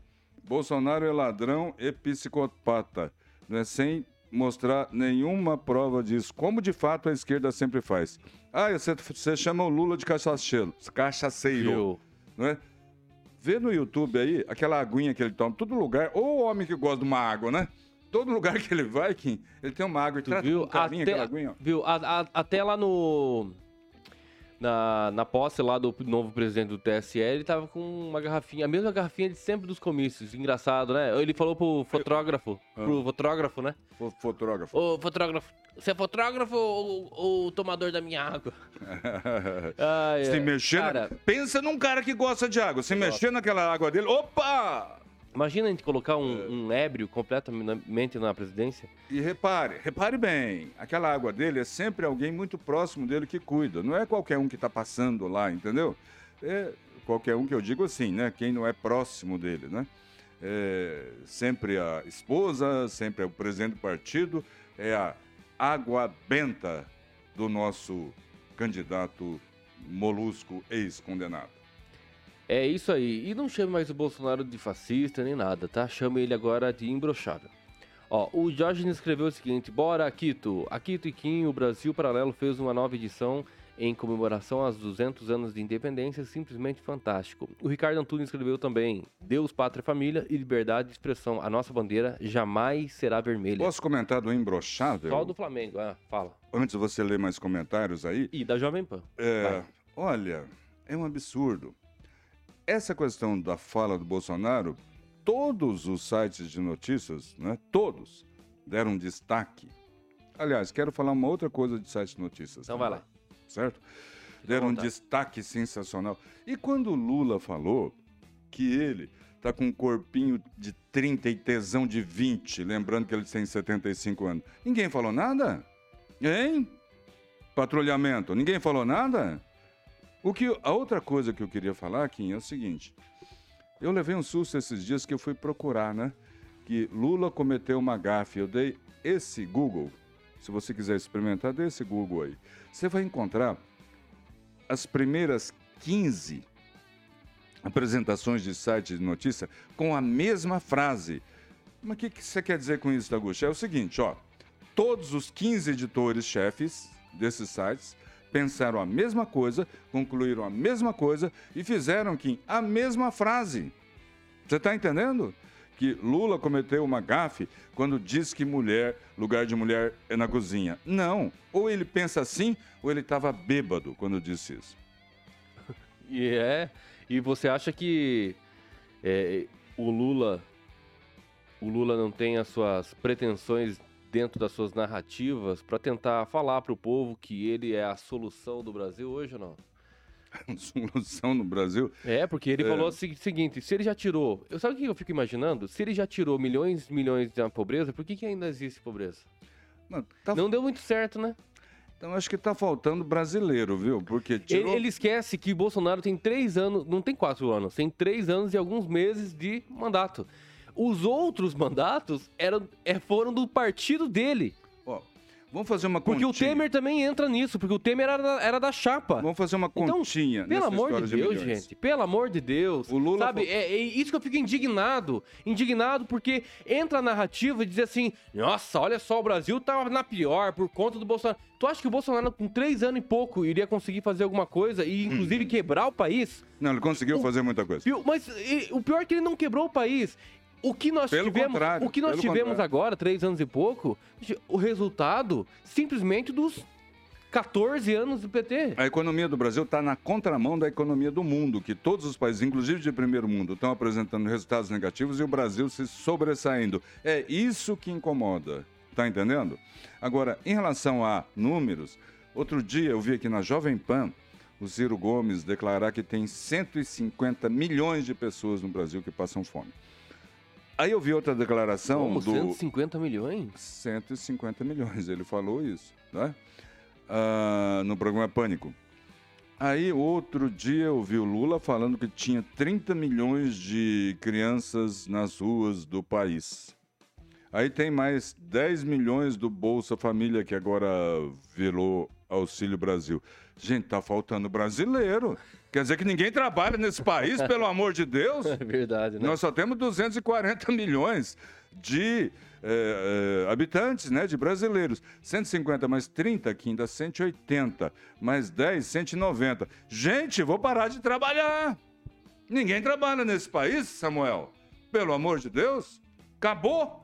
Bolsonaro é ladrão e psicopata, né? sem mostrar nenhuma prova disso, como de fato a esquerda sempre faz. Ah, você, você chama o Lula de cachaceiro, cachaceiro, não é? Vê no YouTube aí aquela aguinha que ele toma, todo lugar, ou o homem que gosta de uma água, né? Todo lugar que ele vai, Kim, ele tem uma água e trata viu? com carinho até, aquela aguinha. Viu? A, a, até lá no... Na, na posse lá do novo presidente do TSE, ele tava com uma garrafinha, a mesma garrafinha de sempre dos comícios. Engraçado, né? Ele falou pro fotógrafo, ah. pro fotógrafo, né? Fotógrafo. Ô, fotógrafo, você é fotógrafo ou, ou tomador da minha água? Ai, Se mexer, cara, pensa num cara que gosta de água. Se mexer naquela água dele, opa! Imagina a gente colocar um, é. um, ébrio completamente na presidência. E repare, repare bem, aquela água dele é sempre alguém muito próximo dele que cuida. Não é qualquer um que está passando lá, entendeu? É qualquer um que eu digo assim, né? Quem não é próximo dele, né? É sempre a esposa, sempre é o presidente do partido, é a água benta do nosso candidato molusco ex-condenado. É isso aí. E não chame mais o Bolsonaro de fascista nem nada, tá? Chame ele agora de imbrochável. Ó, o Jorge escreveu o seguinte: Bora, Akito. Akito e Kim, o Brasil Paralelo fez uma nova edição em comemoração aos 200 anos de independência, simplesmente fantástico. O Ricardo Antunes escreveu também: Deus, pátria, família e liberdade de expressão. A nossa bandeira jamais será vermelha. Posso comentar do imbrochável? Só do Flamengo, ah, fala. Antes de você ler mais comentários aí. E da Jovem Pan. É, olha, é um absurdo essa questão da fala do Bolsonaro, todos os sites de notícias, né, todos, deram destaque. Aliás, quero falar uma outra coisa de site de notícias. Então vai lá. Certo? Deram um destaque sensacional. E quando o Lula falou que ele tá com um corpinho de 30 e tesão de 20, lembrando que ele tem 75 anos, ninguém falou nada? Hein? Patrulhamento, ninguém falou nada? O que, a outra coisa que eu queria falar, Kim, é o seguinte. Eu levei um susto esses dias que eu fui procurar, né? Que Lula cometeu uma gafe. Eu dei esse Google. Se você quiser experimentar, dê esse Google aí. Você vai encontrar as primeiras 15 apresentações de site de notícia com a mesma frase. Mas o que, que você quer dizer com isso, Dagucha? É o seguinte, ó. Todos os 15 editores chefes desses sites pensaram a mesma coisa, concluíram a mesma coisa e fizeram que a mesma frase. Você está entendendo? Que Lula cometeu uma gafe quando diz que mulher, lugar de mulher é na cozinha. Não. Ou ele pensa assim, ou ele estava bêbado quando disse isso. E é. E você acha que é, o Lula. O Lula não tem as suas pretensões dentro das suas narrativas para tentar falar para o povo que ele é a solução do Brasil hoje ou não? solução no Brasil? É, porque ele é... falou o seguinte: se ele já tirou. Eu sabe o que eu fico imaginando? Se ele já tirou milhões e milhões da pobreza, por que, que ainda existe pobreza? Não, tá... não deu muito certo, né? Então acho que tá faltando brasileiro, viu? Porque tirou... ele, ele, esquece que Bolsonaro tem três anos, não tem quatro anos, tem três anos e alguns meses de mandato. Os outros mandatos eram, é, foram do partido dele. Ó, vamos fazer uma continha. Porque o Temer também entra nisso, porque o Temer era da, era da chapa. Vamos fazer uma então, continha. Então, pelo amor de Deus, de gente. Pelo amor de Deus. O Lula sabe, é, é, isso que eu fico indignado. Indignado porque entra a narrativa e diz assim: nossa, olha só, o Brasil tá na pior por conta do Bolsonaro. Tu acha que o Bolsonaro, com três anos e pouco, iria conseguir fazer alguma coisa e, inclusive, hum. quebrar o país? Não, ele conseguiu o, fazer muita coisa. Mas e, o pior é que ele não quebrou o país. O que nós pelo tivemos, o que nós tivemos contrário. agora, três anos e pouco, o resultado simplesmente dos 14 anos do PT. A economia do Brasil está na contramão da economia do mundo, que todos os países, inclusive de primeiro mundo, estão apresentando resultados negativos e o Brasil se sobressaindo. É isso que incomoda. Tá entendendo? Agora, em relação a números, outro dia eu vi aqui na Jovem Pan o Ciro Gomes declarar que tem 150 milhões de pessoas no Brasil que passam fome. Aí eu vi outra declaração Como, do... 150 milhões? 150 milhões, ele falou isso, né? Ah, no programa Pânico. Aí, outro dia, eu vi o Lula falando que tinha 30 milhões de crianças nas ruas do país. Aí tem mais 10 milhões do Bolsa Família, que agora virou Auxílio Brasil. Gente, tá faltando brasileiro. Quer dizer que ninguém trabalha nesse país, pelo amor de Deus? É verdade, né? Nós só temos 240 milhões de é, é, habitantes, né, de brasileiros. 150 mais 30, aqui ainda 180. Mais 10, 190. Gente, vou parar de trabalhar. Ninguém trabalha nesse país, Samuel. Pelo amor de Deus. Acabou.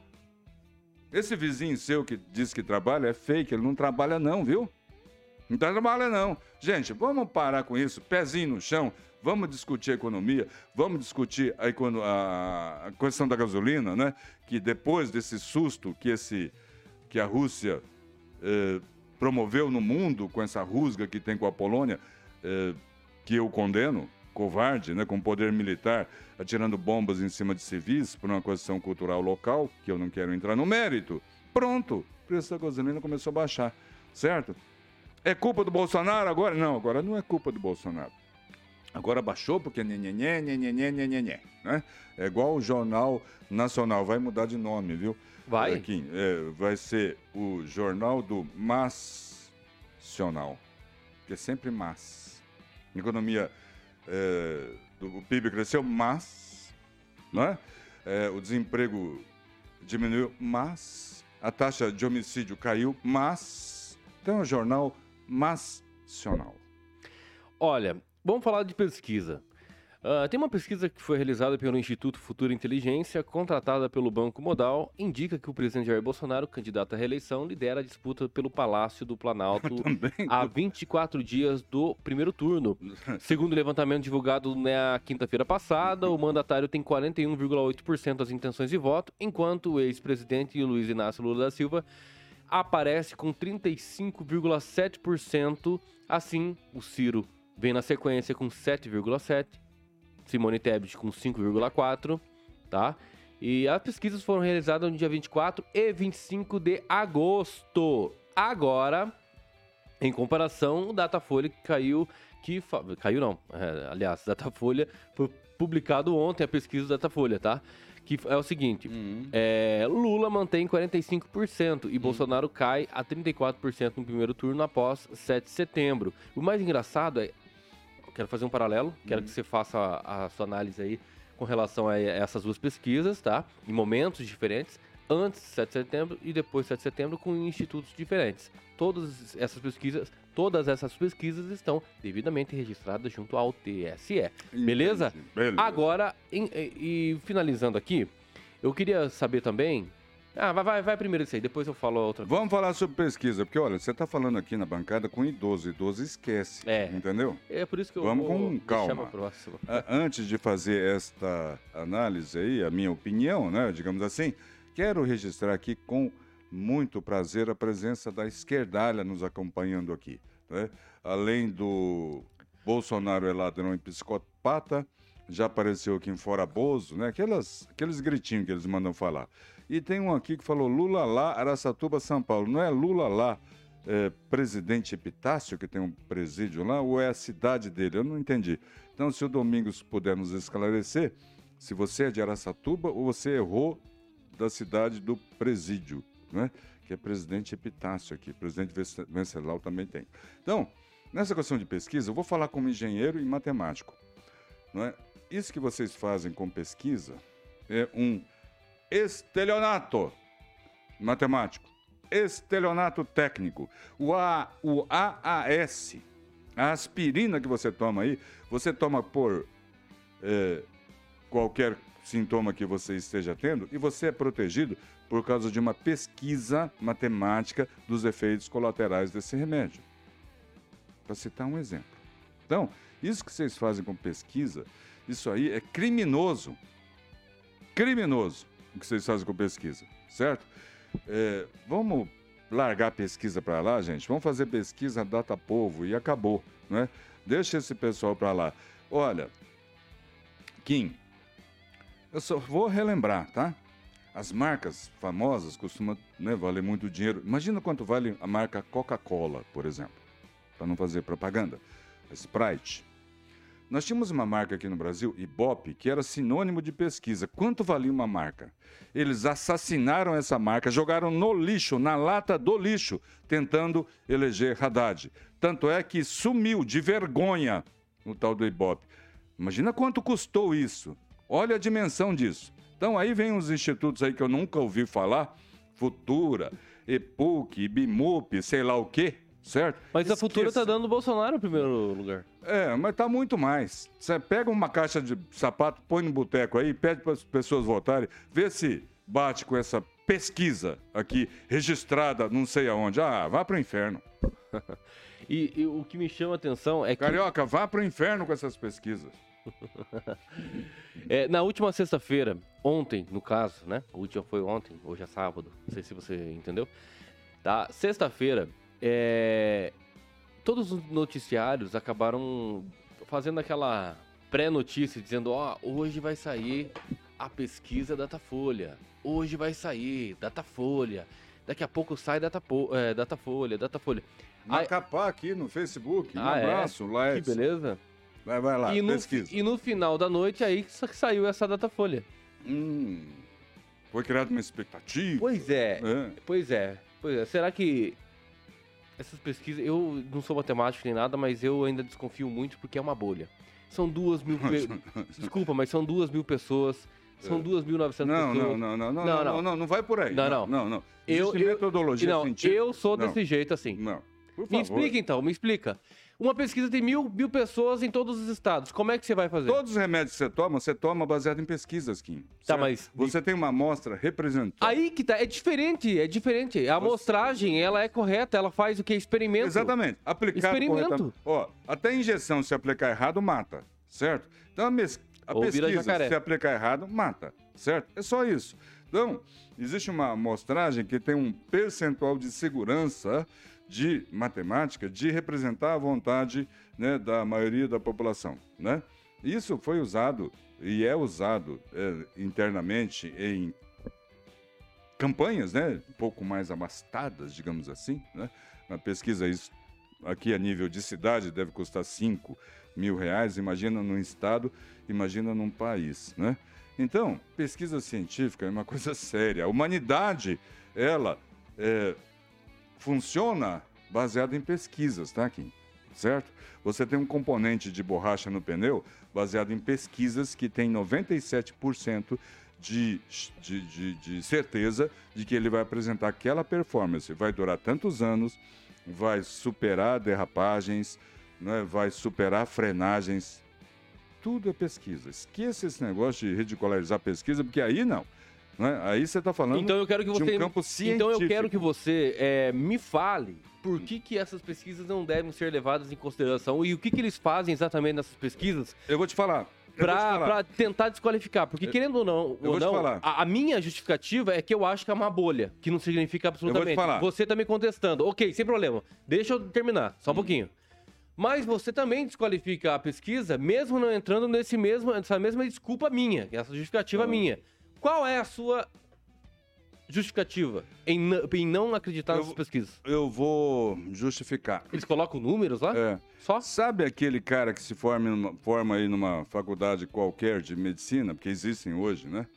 Esse vizinho seu que diz que trabalha é fake, ele não trabalha não, viu? Não trabalha não. Gente, vamos parar com isso, pezinho no chão, vamos discutir a economia, vamos discutir a, a, a questão da gasolina, né? Que depois desse susto que, esse, que a Rússia eh, promoveu no mundo com essa rusga que tem com a Polônia, eh, que eu condeno, covarde, né, com poder militar, atirando bombas em cima de civis por uma questão cultural local, que eu não quero entrar no mérito. Pronto, o preço da gasolina começou a baixar, certo? É culpa do Bolsonaro agora? Não, agora não é culpa do Bolsonaro. Agora baixou porque nhenhenhé, nhenhenhé, nhenhenhé, né? É igual o Jornal Nacional, vai mudar de nome, viu? Vai? Aqui, é, vai ser o Jornal do Massional, que é sempre mas. Economia, é, do, o PIB cresceu, mas, não é? é? O desemprego diminuiu, mas a taxa de homicídio caiu, mas. É o jornal nacional. Olha, vamos falar de pesquisa. Uh, tem uma pesquisa que foi realizada pelo Instituto Futura Inteligência, contratada pelo Banco Modal, indica que o presidente Jair Bolsonaro, candidato à reeleição, lidera a disputa pelo Palácio do Planalto há 24 dias do primeiro turno. Segundo o levantamento divulgado na quinta-feira passada, o mandatário tem 41,8% das intenções de voto, enquanto o ex-presidente Luiz Inácio Lula da Silva aparece com 35,7%. Assim, o Ciro vem na sequência com 7,7%, Simone Tebet com 5,4%, tá? E as pesquisas foram realizadas no dia 24 e 25 de agosto. Agora, em comparação, o Datafolha caiu, que caiu não, é, aliás, Datafolha foi publicado ontem a pesquisa do Datafolha, tá? que é o seguinte: uhum. é, Lula mantém 45% e uhum. Bolsonaro cai a 34% no primeiro turno após 7 de setembro. O mais engraçado é. Quero fazer um paralelo, quero que uhum. você faça a, a, sua análise aí com relação a essas duas pesquisas, tá? Em momentos diferentes. antes de 7 de setembro e depois de 7 de setembro com institutos diferentes. Todas essas pesquisas, todas essas pesquisas estão devidamente registradas junto ao TSE. Beleza? Beleza. Agora, em- e, e finalizando aqui, eu queria saber também. Ah, vai, vai, vai primeiro isso aí, depois eu falo outra. Vamos falar sobre pesquisa, porque olha, você está falando aqui na bancada com idoso, idoso esquece, É. entendeu? É por isso que eu Vamos vou com calma. A- Antes de fazer esta análise aí, a minha opinião, né, digamos assim, quero registrar aqui com muito prazer a presença da esquerdalha nos acompanhando aqui. né? Além do Bolsonaro é ladrão e psicopata, já apareceu aqui em Fora Bozo, né? Aquelas, aqueles gritinhos que eles mandam falar. E tem um aqui que falou Lula lá, Araçatuba, São Paulo. Não é Lula lá, é, presidente Epitácio, que tem um presídio lá, ou é a cidade dele? Eu não entendi. Então, se o Domingos puder nos esclarecer, se você é de Araçatuba ou você errou da cidade do presídio, né? que é presidente Epitácio aqui, presidente Vence- Venceslau também tem. Então, nessa questão de pesquisa, eu vou falar como engenheiro e matemático. Não é? Isso que vocês fazem com pesquisa é um estelionato matemático, estelionato técnico. O, A, o AAS, a aspirina que você toma aí, você toma por eh, qualquer sintoma que você esteja tendo e você é protegido por causa de uma pesquisa matemática dos efeitos colaterais desse remédio. Para citar um exemplo. Então, isso que vocês fazem com pesquisa, isso aí é criminoso. Criminoso o que vocês fazem com pesquisa, certo? É, vamos largar pesquisa para lá, gente. Vamos fazer pesquisa data povo e acabou, né? Deixa esse pessoal para lá. Olha, Kim, eu só vou relembrar, tá? As marcas famosas costumam né, valer muito dinheiro. Imagina quanto vale a marca Coca-Cola, por exemplo, para não fazer propaganda. Sprite. Nós tínhamos uma marca aqui no Brasil, Ibope, que era sinônimo de pesquisa. Quanto valia uma marca? Eles assassinaram essa marca, jogaram no lixo, na lata do lixo, tentando eleger Haddad. Tanto é que sumiu de vergonha o tal do Ibope. Imagina quanto custou isso. Olha a dimensão disso. Então aí vem uns institutos aí que eu nunca ouvi falar, Futura, EPUC, IBIMUP, sei lá o quê, certo? Mas a Futura tá Esqueça. dando o Bolsonaro em primeiro lugar. É, mas tá muito mais. Você pega uma caixa de sapato, põe no boteco aí, pede para as pessoas votarem, vê se bate com essa pesquisa aqui, registrada não sei aonde. Ah, vá pro inferno. E, e o que me chama a atenção é que Carioca, vá pro inferno com essas pesquisas. é, na última sexta-feira, ontem, no caso, né? A última foi ontem, hoje é sábado, não sei se você entendeu. Tá? Sexta-feira, é, todos os noticiários acabaram fazendo aquela pré-notícia dizendo: ó, hoje vai sair a pesquisa Datafolha. Hoje vai sair Datafolha. Daqui a pouco sai Datapo, é, Datafolha, Datafolha. Aí- Macapá aqui no Facebook. Um Ah, é? abraço, Que Laércio. beleza. Vai, vai lá, e, no, pesquisa. e no final da noite aí que sa- saiu essa Datafolha. Hum, foi criada uma expectativa. Pois é, É. pois é, pois é. Será que essas pesquisas, eu não sou matemático nem nada, mas eu ainda desconfio muito porque é uma bolha. São duas mil. pe- Desculpa, mas são duas mil pessoas. São É. duas mil novecentas Não, pessoas. não, não, não, não, Não, não, não. não, não, não vai por aí. Não, não, não. não, não. Eu- eu- metodologia Não, científica. eu sou Não. desse jeito assim. Não, por favor. Me explica então, me explica. Uma pesquisa tem mil, mil pessoas em todos os estados. Como é que você vai fazer? Todos os remédios que você toma, você toma baseado em pesquisas, Kim. Tá, certo? mas- Você tem uma amostra representante. Aí que tá, é diferente, é diferente. A amostragem, ela é correta, ela faz o que? Experimento. Exatamente. Aplicado Experimento. Ó, até injeção, se aplicar errado, mata. Certo? Então a, mes- a Ou pesquisa, se aplicar errado, mata. Certo? É só isso. Então, existe uma amostragem que tem um percentual de segurança de matemática de representar a vontade né, da maioria da população. Né? Isso foi usado e é usado é, internamente em campanhas, né, um pouco mais abastadas, digamos assim, né? Uma pesquisa isso aqui a nível de cidade deve custar 5 mil reais, imagina num estado, imagina num país, né? Então, pesquisa científica é uma coisa séria. A humanidade, ela é, funciona baseada em pesquisas, tá, Kim? Certo? Você tem um componente de borracha no pneu baseado em pesquisas que tem 97% de, de, de, de certeza de que ele vai apresentar aquela performance. Vai durar tantos anos, vai superar derrapagens, né, vai superar frenagens. Tudo é pesquisa. Esqueça esse negócio de ridicularizar pesquisa, porque aí não. Né? Aí você está falando então eu quero que você, de um campo científico. Então eu quero que você é, me fale por que, que essas pesquisas não devem ser levadas em consideração e o que, que eles fazem exatamente nessas pesquisas. Eu vou te falar. Para tentar desqualificar. Porque, querendo ou não, ou não a, a, minha justificativa é que eu acho que é uma bolha, que não significa absolutamente. Você está me contestando. Ok, sem problema. Deixa eu terminar, só um hum. pouquinho. Mas você também desqualifica a pesquisa, mesmo não entrando nesse mesmo, nessa mesma desculpa minha, essa justificativa hum. minha. Qual é a sua justificativa em, em não acreditar eu, nessas pesquisas? Eu vou justificar. Eles colocam números lá? É. Só? Sabe aquele cara que se forma, numa, forma aí numa faculdade qualquer de medicina, porque existem hoje, né?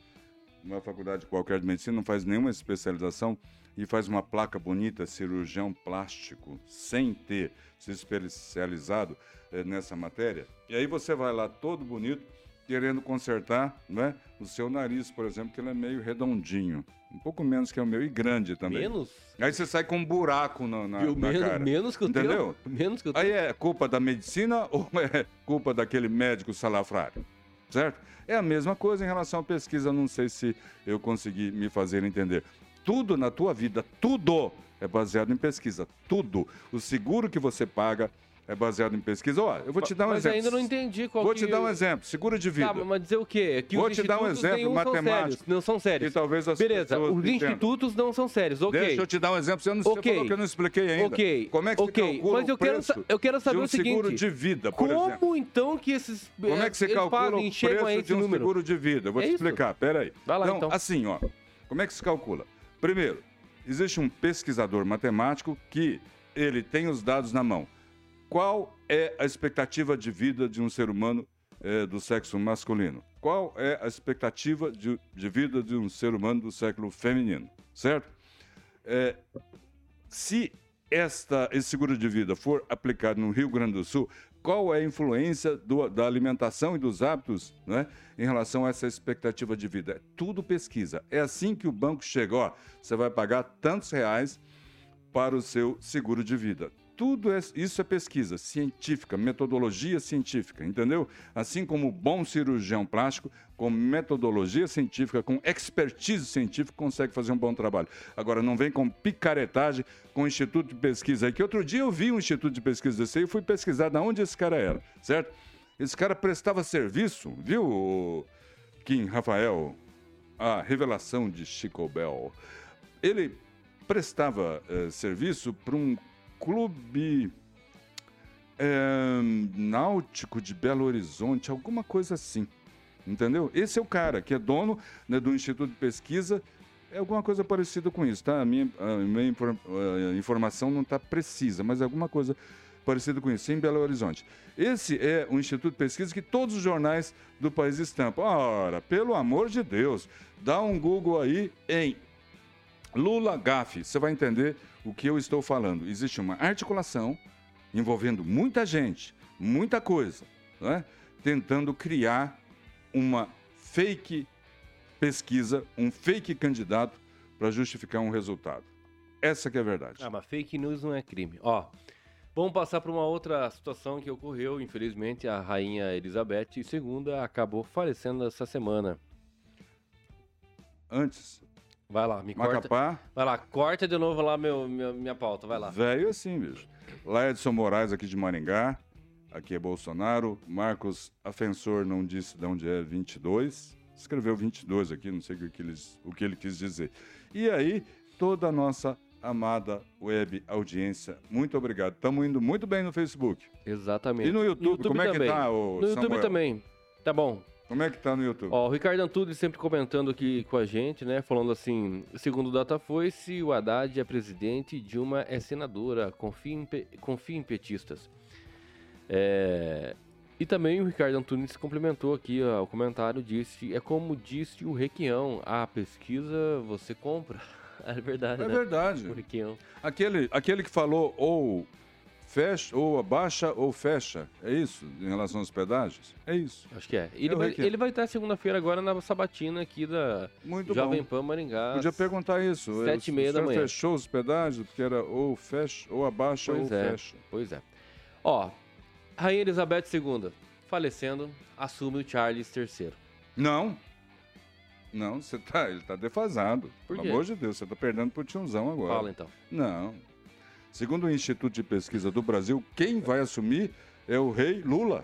Uma faculdade qualquer de medicina não faz nenhuma especialização e faz uma placa bonita, cirurgião plástico, sem ter se especializado é, nessa matéria. E aí você vai lá todo bonito, querendo consertar né, o seu nariz, por exemplo, que ele é meio redondinho. Um pouco menos que o meu e grande também. Menos? Aí você sai com um buraco na, na, na menos, cara. Menos que eu Entendeu? Tenho, menos que tenho. Aí é culpa da medicina ou é culpa daquele médico salafrário? Certo? É a mesma coisa em relação à pesquisa. Não sei se eu consegui me fazer entender. Tudo na tua vida, tudo é baseado em pesquisa. Tudo. O seguro que você paga é baseado em pesquisa. Ó, eu vou te dar um mas exemplo. Mas ainda não entendi qual Vou que... te dar um exemplo. Seguro de vida. Tá, mas dizer o quê? Que vou te dar um exemplo matemático. Não são sérios. E talvez as Beleza, os institutos não são sérios. Ok. Deixa eu te dar um exemplo. Você não okay. falou que eu não expliquei ainda. Ok. Como é que okay. você calcula mas eu quero, eu quero saber um o seguinte. seguro de vida, por como, exemplo. Como então que esses Como é que você calcula fazem, o preço de um número? seguro de vida? Eu vou é te explicar. Pera aí. Vai lá, então, então. assim, ó. Como é que se calcula? Primeiro, existe um pesquisador matemático que ele tem os dados na mão. Qual é a expectativa de vida de um ser humano é, do sexo masculino? Qual é a expectativa de, de, vida de um ser humano do sexo feminino? Certo? É, se esta, esse seguro de vida for aplicado no Rio Grande do Sul, qual é a influência do, da alimentação e dos hábitos né, em relação a essa expectativa de vida? É tudo pesquisa. É assim que o banco chega, ó, você vai pagar tantos reais para o seu seguro de vida tudo é, isso é pesquisa científica, metodologia científica, entendeu? Assim como bom cirurgião plástico, com metodologia científica, com expertise científica, consegue fazer um bom trabalho. Agora, não vem com picaretagem, com instituto de pesquisa aí, que outro dia eu vi um instituto de pesquisa desse aí e fui pesquisar de onde esse cara era, certo? Esse cara prestava serviço, viu, Kim Rafael? A revelação de Chico Bell. Ele prestava eh, serviço para um Clube é, Náutico de Belo Horizonte, alguma coisa assim. Entendeu? Esse é o cara que é dono né, do Instituto de Pesquisa. É alguma coisa parecida com isso, tá? A minha, a minha a informação não está precisa, mas é alguma coisa parecida com isso, em Belo Horizonte. Esse é um instituto de pesquisa que todos os jornais do país estampam. Ora, pelo amor de Deus, dá um Google aí em Lula Gafe, você vai entender o que eu estou falando. Existe uma articulação envolvendo muita gente, muita coisa, né? tentando criar uma fake pesquisa, um fake candidato para justificar um resultado. Essa que é a verdade. Ah, mas fake news não é crime. Ó, vamos passar para uma outra situação que ocorreu. Infelizmente, a rainha Elizabeth II acabou falecendo essa semana. Antes, Vai lá, me Macapá. corta. Vai lá, corta de novo lá meu, minha, minha pauta, vai lá. Velho assim, bicho. Lá é Edson Moraes, aqui de Maringá. Aqui é Bolsonaro. Marcos Afensor não disse de onde é 22. Escreveu 22 aqui, não sei o que, eles, o que ele quis dizer. E aí, toda a nossa amada web audiência, muito obrigado. Estamos indo muito bem no Facebook. Exatamente. E no YouTube, no YouTube como é que tá, o No YouTube Samuel? também. Tá bom. Como é que tá no YouTube? Ó, o Ricardo Antunes sempre comentando aqui com a gente, né? Falando assim, segundo o Datafoice, o Haddad é presidente, Dilma é senadora, confia em, confia em petistas. É... E também o Ricardo Antunes complementou aqui ó, o comentário, disse, é como disse o Requião, a pesquisa você compra. É verdade, É né? verdade. O Requião. Aquele, aquele que falou ou fecha, ou abaixa ou fecha. É isso, em relação aos pedágios? É isso. Acho que é. Ele, É vai, é. ele vai estar segunda-feira agora na sabatina aqui da Muito Jovem bom. Pan Maringá. Podia perguntar isso. sete e meia da manhã. fechou os pedágios, porque era ou fecha, ou abaixa Pois ou é. fecha. Pois é. Ó, Rainha Elizabeth II, falecendo, assume o Charles III. Não. Não, você tá, ele tá defasado. Por Pelo quê? amor de Deus, você tá perdendo pro tiozão agora. Fala então. Não. Segundo o Instituto de Pesquisa do Brasil, quem vai assumir é o rei Lula.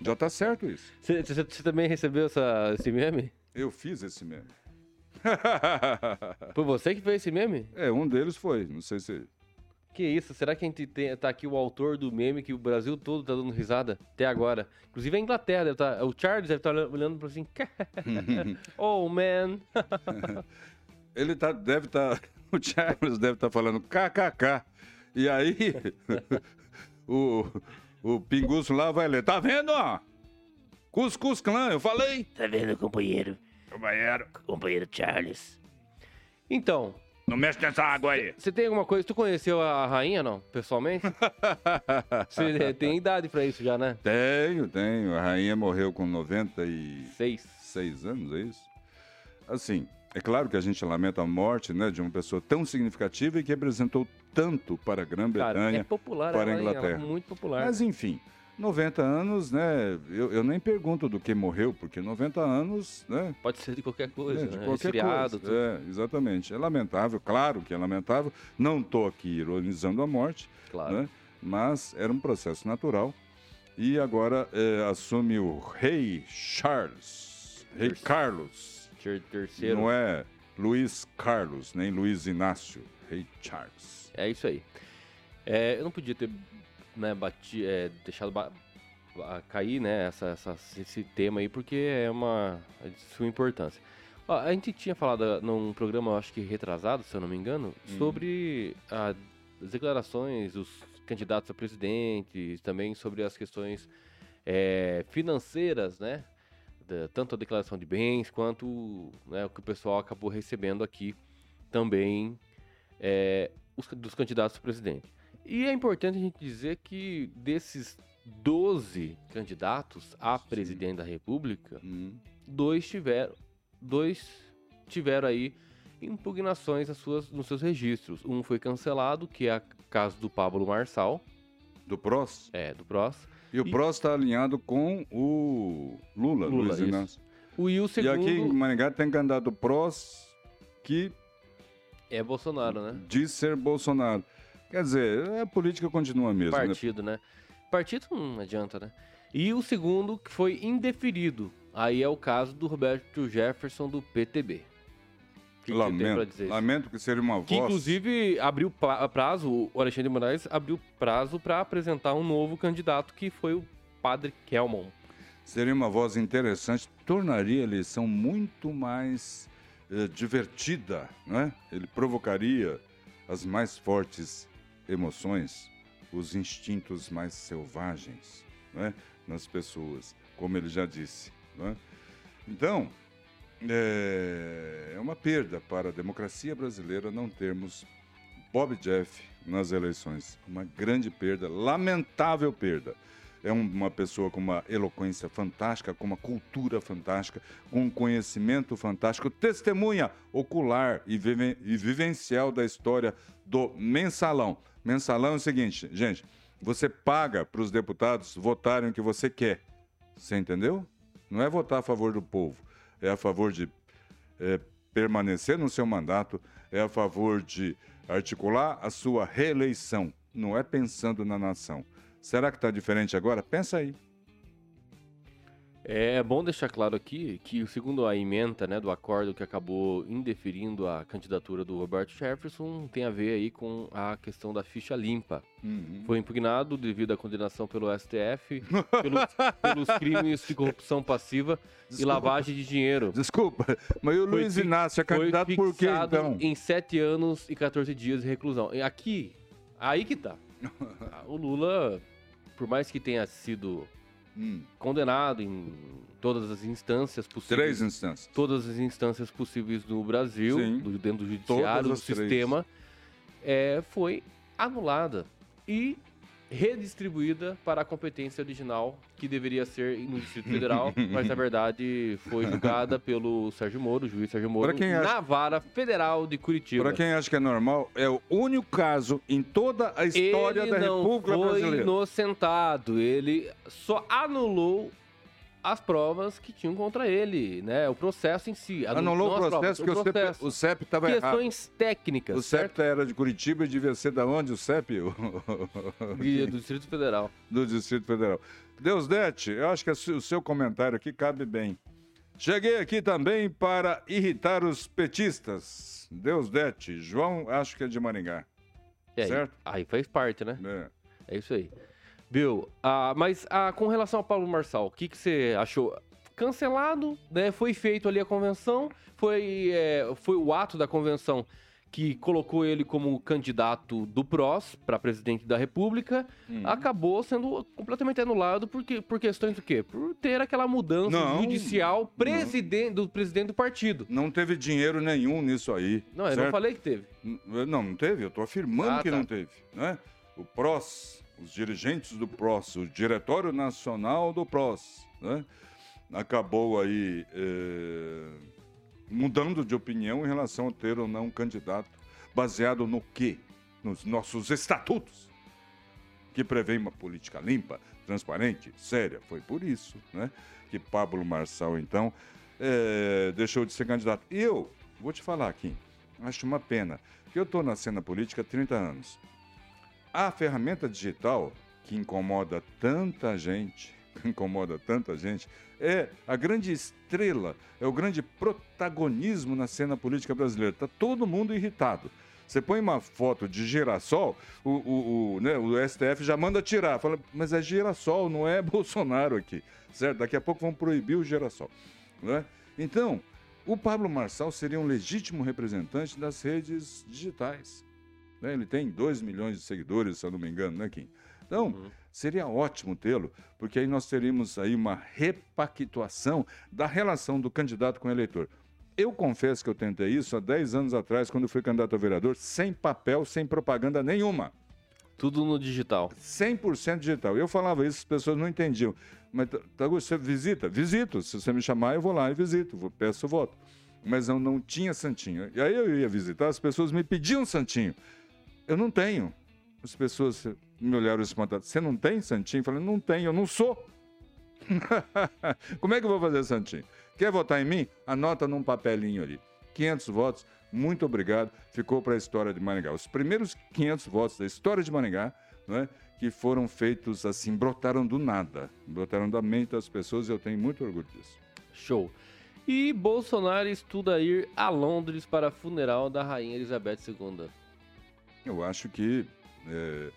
Já tá certo isso. Você também recebeu essa, esse meme? Eu fiz esse meme. Foi você que fez esse meme? é, um deles foi. Não sei se. Que isso? Será que a gente tem, tá aqui o autor do meme que o Brasil todo tá dando risada até agora? Inclusive a Inglaterra deve tá, o Charles deve estar olhando para assim, oh man. Ele tá, deve estar. o Charles deve estar falando kkk. E aí, o, o pinguço lá vai ler. Tá vendo, ó? Cuscuz Clã, eu falei. Tá vendo, companheiro? Companheiro, Companheiro Charles. Então, não mexe nessa água aí. você tem alguma coisa? Tu conheceu a rainha não, pessoalmente? Você tem idade para isso já, né? Tenho, tenho. A rainha morreu com 96 Seis. anos, é isso? Assim, é claro que a gente lamenta a morte né, de uma pessoa tão significativa e que representou tanto para a Grã-Bretanha. é popular para a? Ela Inglaterra. é muito popular. Mas enfim, 90 anos, né? Eu, eu nem pergunto do que morreu, porque 90 anos, né? Pode ser de qualquer coisa, é, de né? qualquer Resfriado, coisa. É, exatamente. É lamentável, claro que é lamentável. Não estou aqui ironizando a morte, claro. né? Mas era um processo natural. E agora é, assume o rei Charles, rei. Carlos. Ter- Terceiro. Não é Luiz Carlos, nem Luiz Inácio, rei Charles. É isso aí. É, eu não podia ter né, bati, é, deixado ba- cair né, essa, essa- esse tema aí, porque é uma é de sua importância. Ó, a gente tinha falado num programa, acho que retrasado, se eu não me engano, Hum. sobre a- as declarações dos candidatos a presidente, também sobre as questões é, financeiras, né? Da- tanto a declaração de bens quanto né, o que o pessoal acabou recebendo aqui também é, os, dos candidatos a presidente. E é importante a gente dizer que desses 12 candidatos a presidente da República, Hum. dois tiveram, dois tiveram aí impugnações nas suas, nos seus registros. Um foi cancelado, que é o caso do Pablo Marçal, Do PROS. é, do PROS. E o E- PROS está alinhado com o Lula, Lula, Luiz. Inácio. O e o E segundo aqui em Maringá tem candidato do PROS que é Bolsonaro, né? diz ser Bolsonaro. Quer dizer, a política continua mesmo, né? Partido, né? Partido não adianta, né? E o segundo que foi indeferido. Aí é o caso do Roberto Jefferson do PTB. Que que Lamento, dizer? lamento que seja uma Que voz. inclusive abriu prazo, o Alexandre de Moraes abriu prazo para apresentar um novo candidato que foi o Padre Kelmon. Seria uma voz interessante, tornaria a eleição muito mais eh, divertida, né? Ele provocaria as mais fortes emoções, os instintos mais selvagens, né? Nas pessoas, como ele já disse, né? Então, é é uma perda para a democracia brasileira não termos Bob Jeff nas eleições. Uma grande perda, lamentável perda. É um- uma pessoa com uma eloquência fantástica, com uma cultura fantástica, com um conhecimento fantástico, testemunha ocular e, e vivencial da história do mensalão. Mensalão é o seguinte, gente, você paga para os deputados votarem o que você quer. Você entendeu? Não é votar a favor do povo, é a favor de é, permanecer no seu mandato, é a favor de articular a sua reeleição. Não é pensando na nação. Será que está diferente agora? Pensa aí. É bom deixar claro aqui que, segundo a emenda né, do acordo que acabou indeferindo a candidatura do Roberto Jefferson, tem a ver aí com a questão da ficha limpa. Foi impugnado devido à condenação pelo STF pelos, pelos crimes de corrupção passiva e Desculpa. lavagem de dinheiro. Desculpa, mas o Foi Luiz Inácio é candidato por quê, então? em 7 anos e 14 dias de reclusão. E aqui, aí que tá. O Lula, por mais que tenha sido Hum, condenado em todas as instâncias possíveis. três instâncias. todas as instâncias possíveis no Brasil, Sim. dentro do judiciário, do sistema, é, foi anulada. E redistribuída para a competência original, que deveria ser no Distrito Federal, mas na verdade foi julgada pelo Sérgio Moro, o juiz Sérgio Moro, quem acha- na vara federal de Curitiba. Para quem acha que é normal, é o único caso em toda a história ele da não República foi Brasileira. inocentado, ele só anulou as provas que tinham contra ele, né? O processo em si. Anu- Anulou o processo provas, porque o CEP, o CEP estava errado. Questões técnicas, O CEP certo? era de Curitiba e devia ser da onde o CEP? Do Distrito Federal. do Distrito Federal. Deus Dete, eu acho que o seu comentário aqui cabe bem. Cheguei aqui também para irritar os petistas. Deus Dete, João, acho que é de Maringá. É, aí- Certo. Aí faz parte, né? É. É isso aí. Bill, ah, mas ah, com relação ao Paulo Marçal, o que, que você achou? Cancelado, né? Foi feito ali a convenção, foi, é, foi o ato da convenção que colocou ele como candidato do PROS para presidente da República, Uhum. acabou sendo completamente anulado porque, por questões do quê? Por ter aquela mudança Não, judicial presidente, do presidente do partido. Não teve dinheiro nenhum nisso aí. Não, eu não falei que teve. Não, não teve, eu estou afirmando Ah, que tá. não teve. Né? O PROS, os dirigentes do PROS, o Diretório Nacional do PROS, né? acabou aí eh, mudando de opinião em relação a ter ou não um candidato baseado no quê? Nos nossos estatutos, que prevê uma política limpa, transparente, séria. Foi por isso né? que Pablo Marçal, então, eh, deixou de ser candidato. E eu, vou te falar aqui, acho uma pena, que eu estou na cena política há 30 anos. A ferramenta digital que incomoda tanta gente, incomoda tanta gente, é a grande estrela, é o grande protagonismo na cena política brasileira. Está todo mundo irritado. Você põe uma foto de girassol, o, o, o, né, o STF já manda tirar. Fala, mas é girassol, não é Bolsonaro aqui. Certo? Daqui a pouco vão proibir o girassol. Não é? Então, o Pablo Marçal seria um legítimo representante das redes digitais. Né? Ele tem 2 milhões de seguidores, se eu não me engano, né, Kim? Então, seria ótimo tê-lo, porque aí nós teríamos aí uma repactuação da relação do candidato com o eleitor. Eu confesso que eu tentei isso há 10 anos atrás, quando fui candidato a vereador, sem papel, sem propaganda nenhuma. Tudo no digital. 100% digital. Eu falava isso, as pessoas não entendiam. Mas, Tagu, você visita? Visito. Se você me chamar, eu vou lá e visito, vou- peço voto. Mas eu não tinha santinho. E aí eu ia visitar, as pessoas me pediam santinho. Eu não tenho. As pessoas me olharam espantadas. Você não tem santinho? Eu falei, não tenho, eu não sou. Como é que eu vou fazer santinho? Quer votar em mim? Anota num papelinho ali. 500 votos, muito obrigado. Ficou para a história de Maringá. Os primeiros 500 votos da história de Maringá, né, que foram feitos assim, brotaram do nada. Brotaram da mente das pessoas e eu tenho muito orgulho disso. Show. E Bolsonaro estuda ir a Londres para funeral da Rainha Elizabeth II. Eu acho que é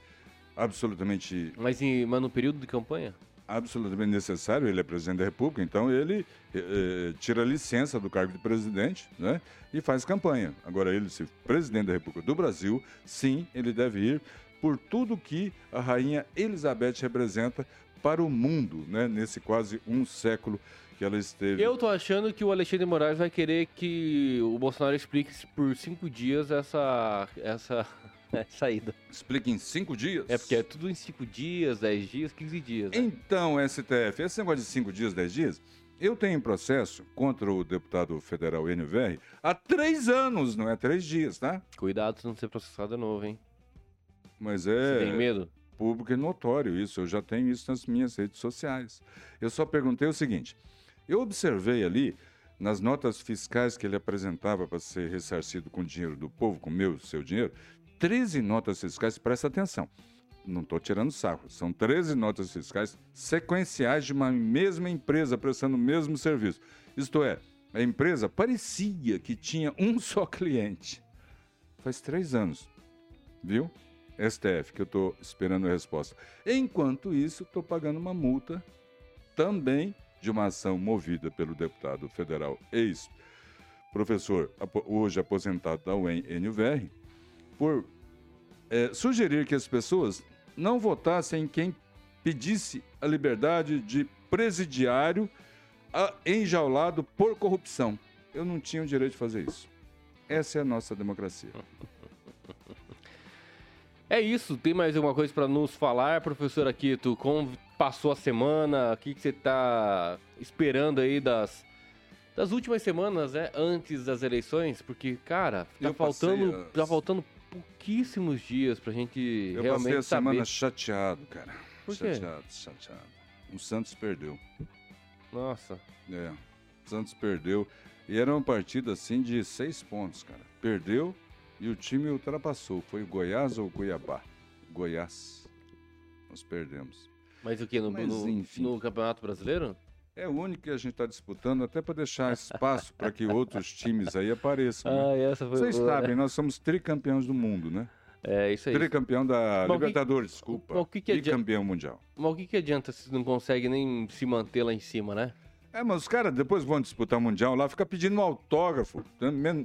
absolutamente Mas, em, mas no período de campanha? absolutamente necessário, ele é presidente da República, então ele eh, eh, tira licença do cargo de presidente né, e faz campanha. Agora, ele, se presidente da República do Brasil, sim, ele deve ir por tudo que a rainha Elizabeth representa para o mundo, né, nesse quase um século que ela esteve. Eu tô achando que o Alexandre de Moraes vai querer que o Bolsonaro explique por cinco dias essa, essa saída. Explica em cinco dias. É porque é tudo em cinco dias, 10 dias, 15 dias. né? Então, STF, esse negócio de cinco dias, dez dias, eu tenho processo contra o deputado federal NVR há três anos, não é três dias, tá? Cuidado se não ser processado de novo, hein? Mas Você é tem medo? público e notório isso, eu já tenho isso nas minhas redes sociais. Eu só perguntei o seguinte, eu observei ali, nas notas fiscais que ele apresentava para ser ressarcido com dinheiro do povo, com meu, seu dinheiro, 13 notas fiscais, presta atenção, não estou tirando sarro, são 13 notas fiscais sequenciais de uma mesma empresa prestando o mesmo serviço. Isto é, a empresa parecia que tinha um só cliente. Faz três anos, viu? STF, que eu estou esperando a resposta. Enquanto isso, estou pagando uma multa também de uma ação movida pelo deputado federal ex-professor, hoje aposentado da UEM-NVR, por eh, sugerir que as pessoas não votassem em quem pedisse a liberdade de presidiário ah, enjaulado por corrupção. Eu não tinha o direito de fazer isso. Essa é a nossa democracia. É isso, tem mais alguma coisa para nos falar, professor Aquito? Como passou a semana? O que, que você tá esperando aí das, das últimas semanas, né? Antes das eleições? Porque, cara, tá Eu faltando, passei as- tá faltando pouquíssimos dias pra gente Eu realmente passei a saber. semana chateado, cara. Por quê? Chateado, chateado. O Santos perdeu. Nossa. É, o Santos perdeu. E era uma partida assim de seis pontos, cara. Perdeu e o time ultrapassou. Foi o Goiás ou o Cuiabá? Goiás. Nós perdemos. Mas o que? No, Mas, no- no Campeonato Brasileiro? É o único que a gente está disputando, até para deixar espaço para que outros times aí apareçam. né? Ah, essa foi Vocês boa, sabem, nós somos tricampeões do mundo, né? É, isso aí. Tricampeão da Mas o que- Libertadores, desculpa. mas o que que adianta- Bicampeão mundial. Mas o que, que adianta se não consegue nem se manter lá em cima, né? É, mas os caras depois vão disputar o Mundial lá, fica pedindo um autógrafo.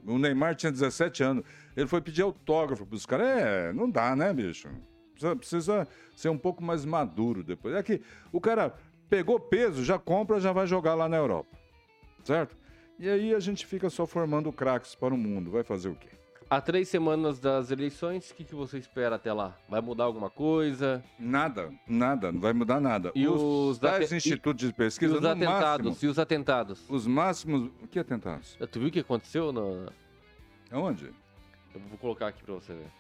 O Neymar tinha 17 anos. Ele foi pedir autógrafo pros caras. É, não dá, né, bicho? Precisa, precisa ser um pouco mais maduro depois. É que o cara pegou peso, já compra, já vai jogar lá na Europa. Certo? E aí a gente fica só formando craques para o mundo. Vai fazer o quê? Há três semanas das eleições, o que, que você espera até lá? Vai mudar alguma coisa? Nada, nada, não vai mudar nada. E os os tais institutos de E pesquisa, os no atentados? máximo, E os atentados? os máximos... O que atentados? Tu viu o que aconteceu? No... Aonde? Eu vou colocar aqui pra você ver.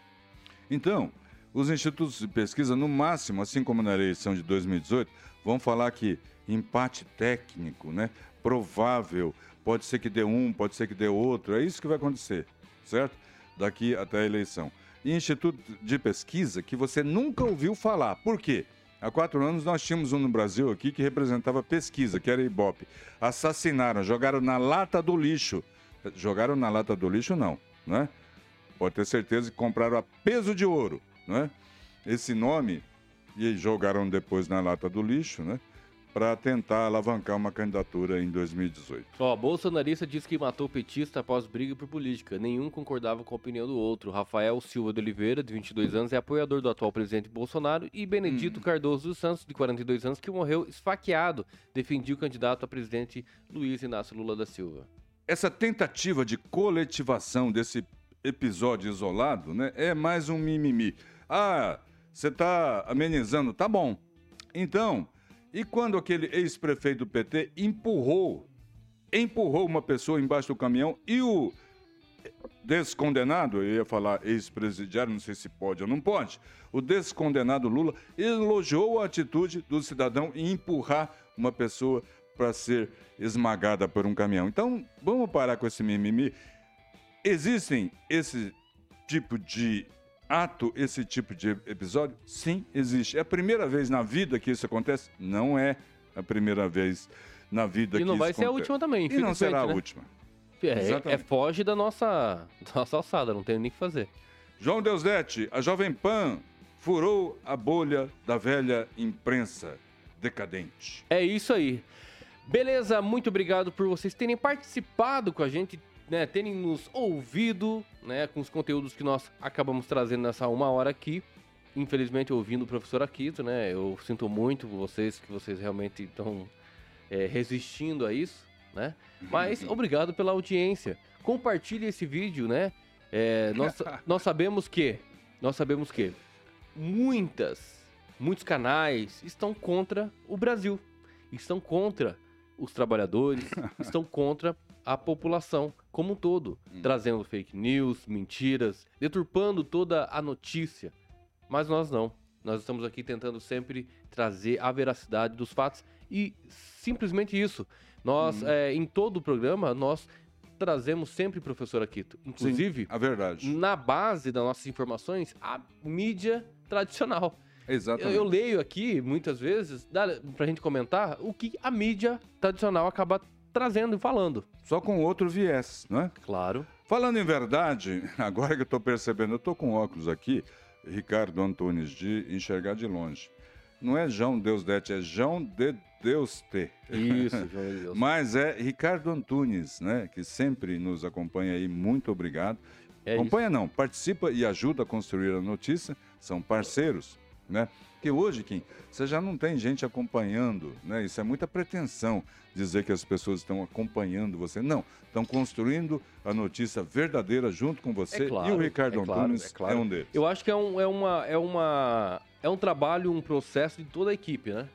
Então, os institutos de pesquisa, no máximo, assim como na eleição de 2018, vão falar que empate técnico, né? Provável, pode ser que dê um, pode ser que dê outro, é isso que vai acontecer, certo? Daqui até a eleição. E instituto de pesquisa que você nunca ouviu falar. Por quê? Há quatro anos nós tínhamos um no Brasil aqui que representava pesquisa, que era Ibope. Assassinaram, jogaram na lata do lixo. Jogaram na lata do lixo, não, né? Pode ter certeza que compraram a peso de ouro, né? Esse nome e jogaram depois na lata do lixo, né? Para tentar alavancar uma candidatura em 2018. Ó, bolsonarista diz que matou petista após briga por política. Nenhum concordava com a opinião do outro. Rafael Silva de Oliveira, de 22 anos, é apoiador do atual presidente Bolsonaro. E Benedito Cardoso dos Santos, de 42 anos, que morreu esfaqueado, defendia o candidato a presidente Luiz Inácio Lula da Silva. Essa tentativa de coletivação desse episódio isolado, né, é mais um mimimi. Ah, você está amenizando, tá bom. Então, e quando aquele ex-prefeito do PT empurrou, empurrou uma pessoa embaixo do caminhão e o descondenado, eu ia falar ex-presidiário, não sei se pode ou não pode, o descondenado Lula elogiou a atitude do cidadão em empurrar uma pessoa para ser esmagada por um caminhão. Então, vamos parar com esse mimimi. Existem esse tipo de ato, esse tipo de episódio? Sim, existe. É a primeira vez na vida que isso acontece? Não é a primeira vez na vida E que não isso vai ser a acontece. última também, E não será a né? última. É, é foge da nossa, da nossa alçada, não tem nem o que fazer. João Deusdete, a Jovem Pan furou a bolha da velha imprensa decadente. É isso aí. Beleza, muito obrigado por vocês terem participado com a gente, né, terem nos ouvido, né, com os conteúdos que nós acabamos trazendo nessa uma hora aqui. Infelizmente, ouvindo o professor Aquito, né, eu sinto muito vocês, que vocês realmente estão é, resistindo a isso, né. Mas obrigado pela audiência. Compartilhe esse vídeo, né. É, nós, nós sabemos que, nós sabemos que muitas, muitos canais estão contra o Brasil, estão contra os trabalhadores, estão contra a população como um todo, trazendo fake news, mentiras, deturpando toda a notícia. Mas nós não. Nós estamos aqui tentando sempre trazer a veracidade dos fatos e simplesmente isso. Nós, é, em todo o programa, nós trazemos sempre, professor Aquito, inclusive A verdade. na base das nossas informações, a mídia tradicional. Eu, Exatamente. eu leio aqui, muitas vezes, dá pra gente comentar o que a mídia tradicional acaba trazendo e falando. Só com outro viés, não é? Claro. Falando em verdade, agora que eu estou percebendo, eu estou com óculos aqui, Ricardo Antunes, de enxergar de longe. Não é João Deus Dete, é João de Deus Te. Isso, João de Deus. Mas é Ricardo Antunes, né? Que sempre nos acompanha aí. Muito obrigado. É isso. acompanha não, participa e ajuda a construir a notícia. São parceiros. né? Que hoje, Kim, você já não tem gente acompanhando, né? Isso é muita pretensão dizer que as pessoas estão acompanhando você. Não, estão construindo a notícia verdadeira junto com você. É claro, e o Ricardo é claro, Antunes é claro. é um deles. Eu acho que é, um, é, uma, é, uma, é um trabalho, um processo de toda a equipe, né?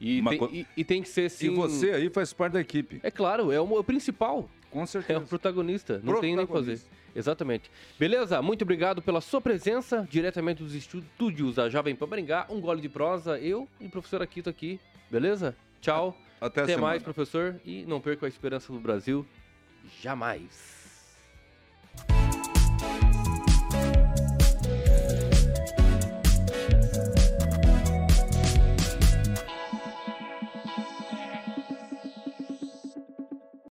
E, tem, co- e, e tem que ser sim. E você aí faz parte da equipe, É claro, é o, o principal. Com É certeza. o protagonista. Não tem nem o que fazer. Protagonista. Exatamente. Beleza? Muito obrigado pela sua presença, diretamente dos estúdios da Jovem Pan Maringá. Um gole de prosa, eu e o professor Akito aqui. Beleza? Tchau. Até, Até mais, professor. E não perca a esperança do Brasil. Jamais.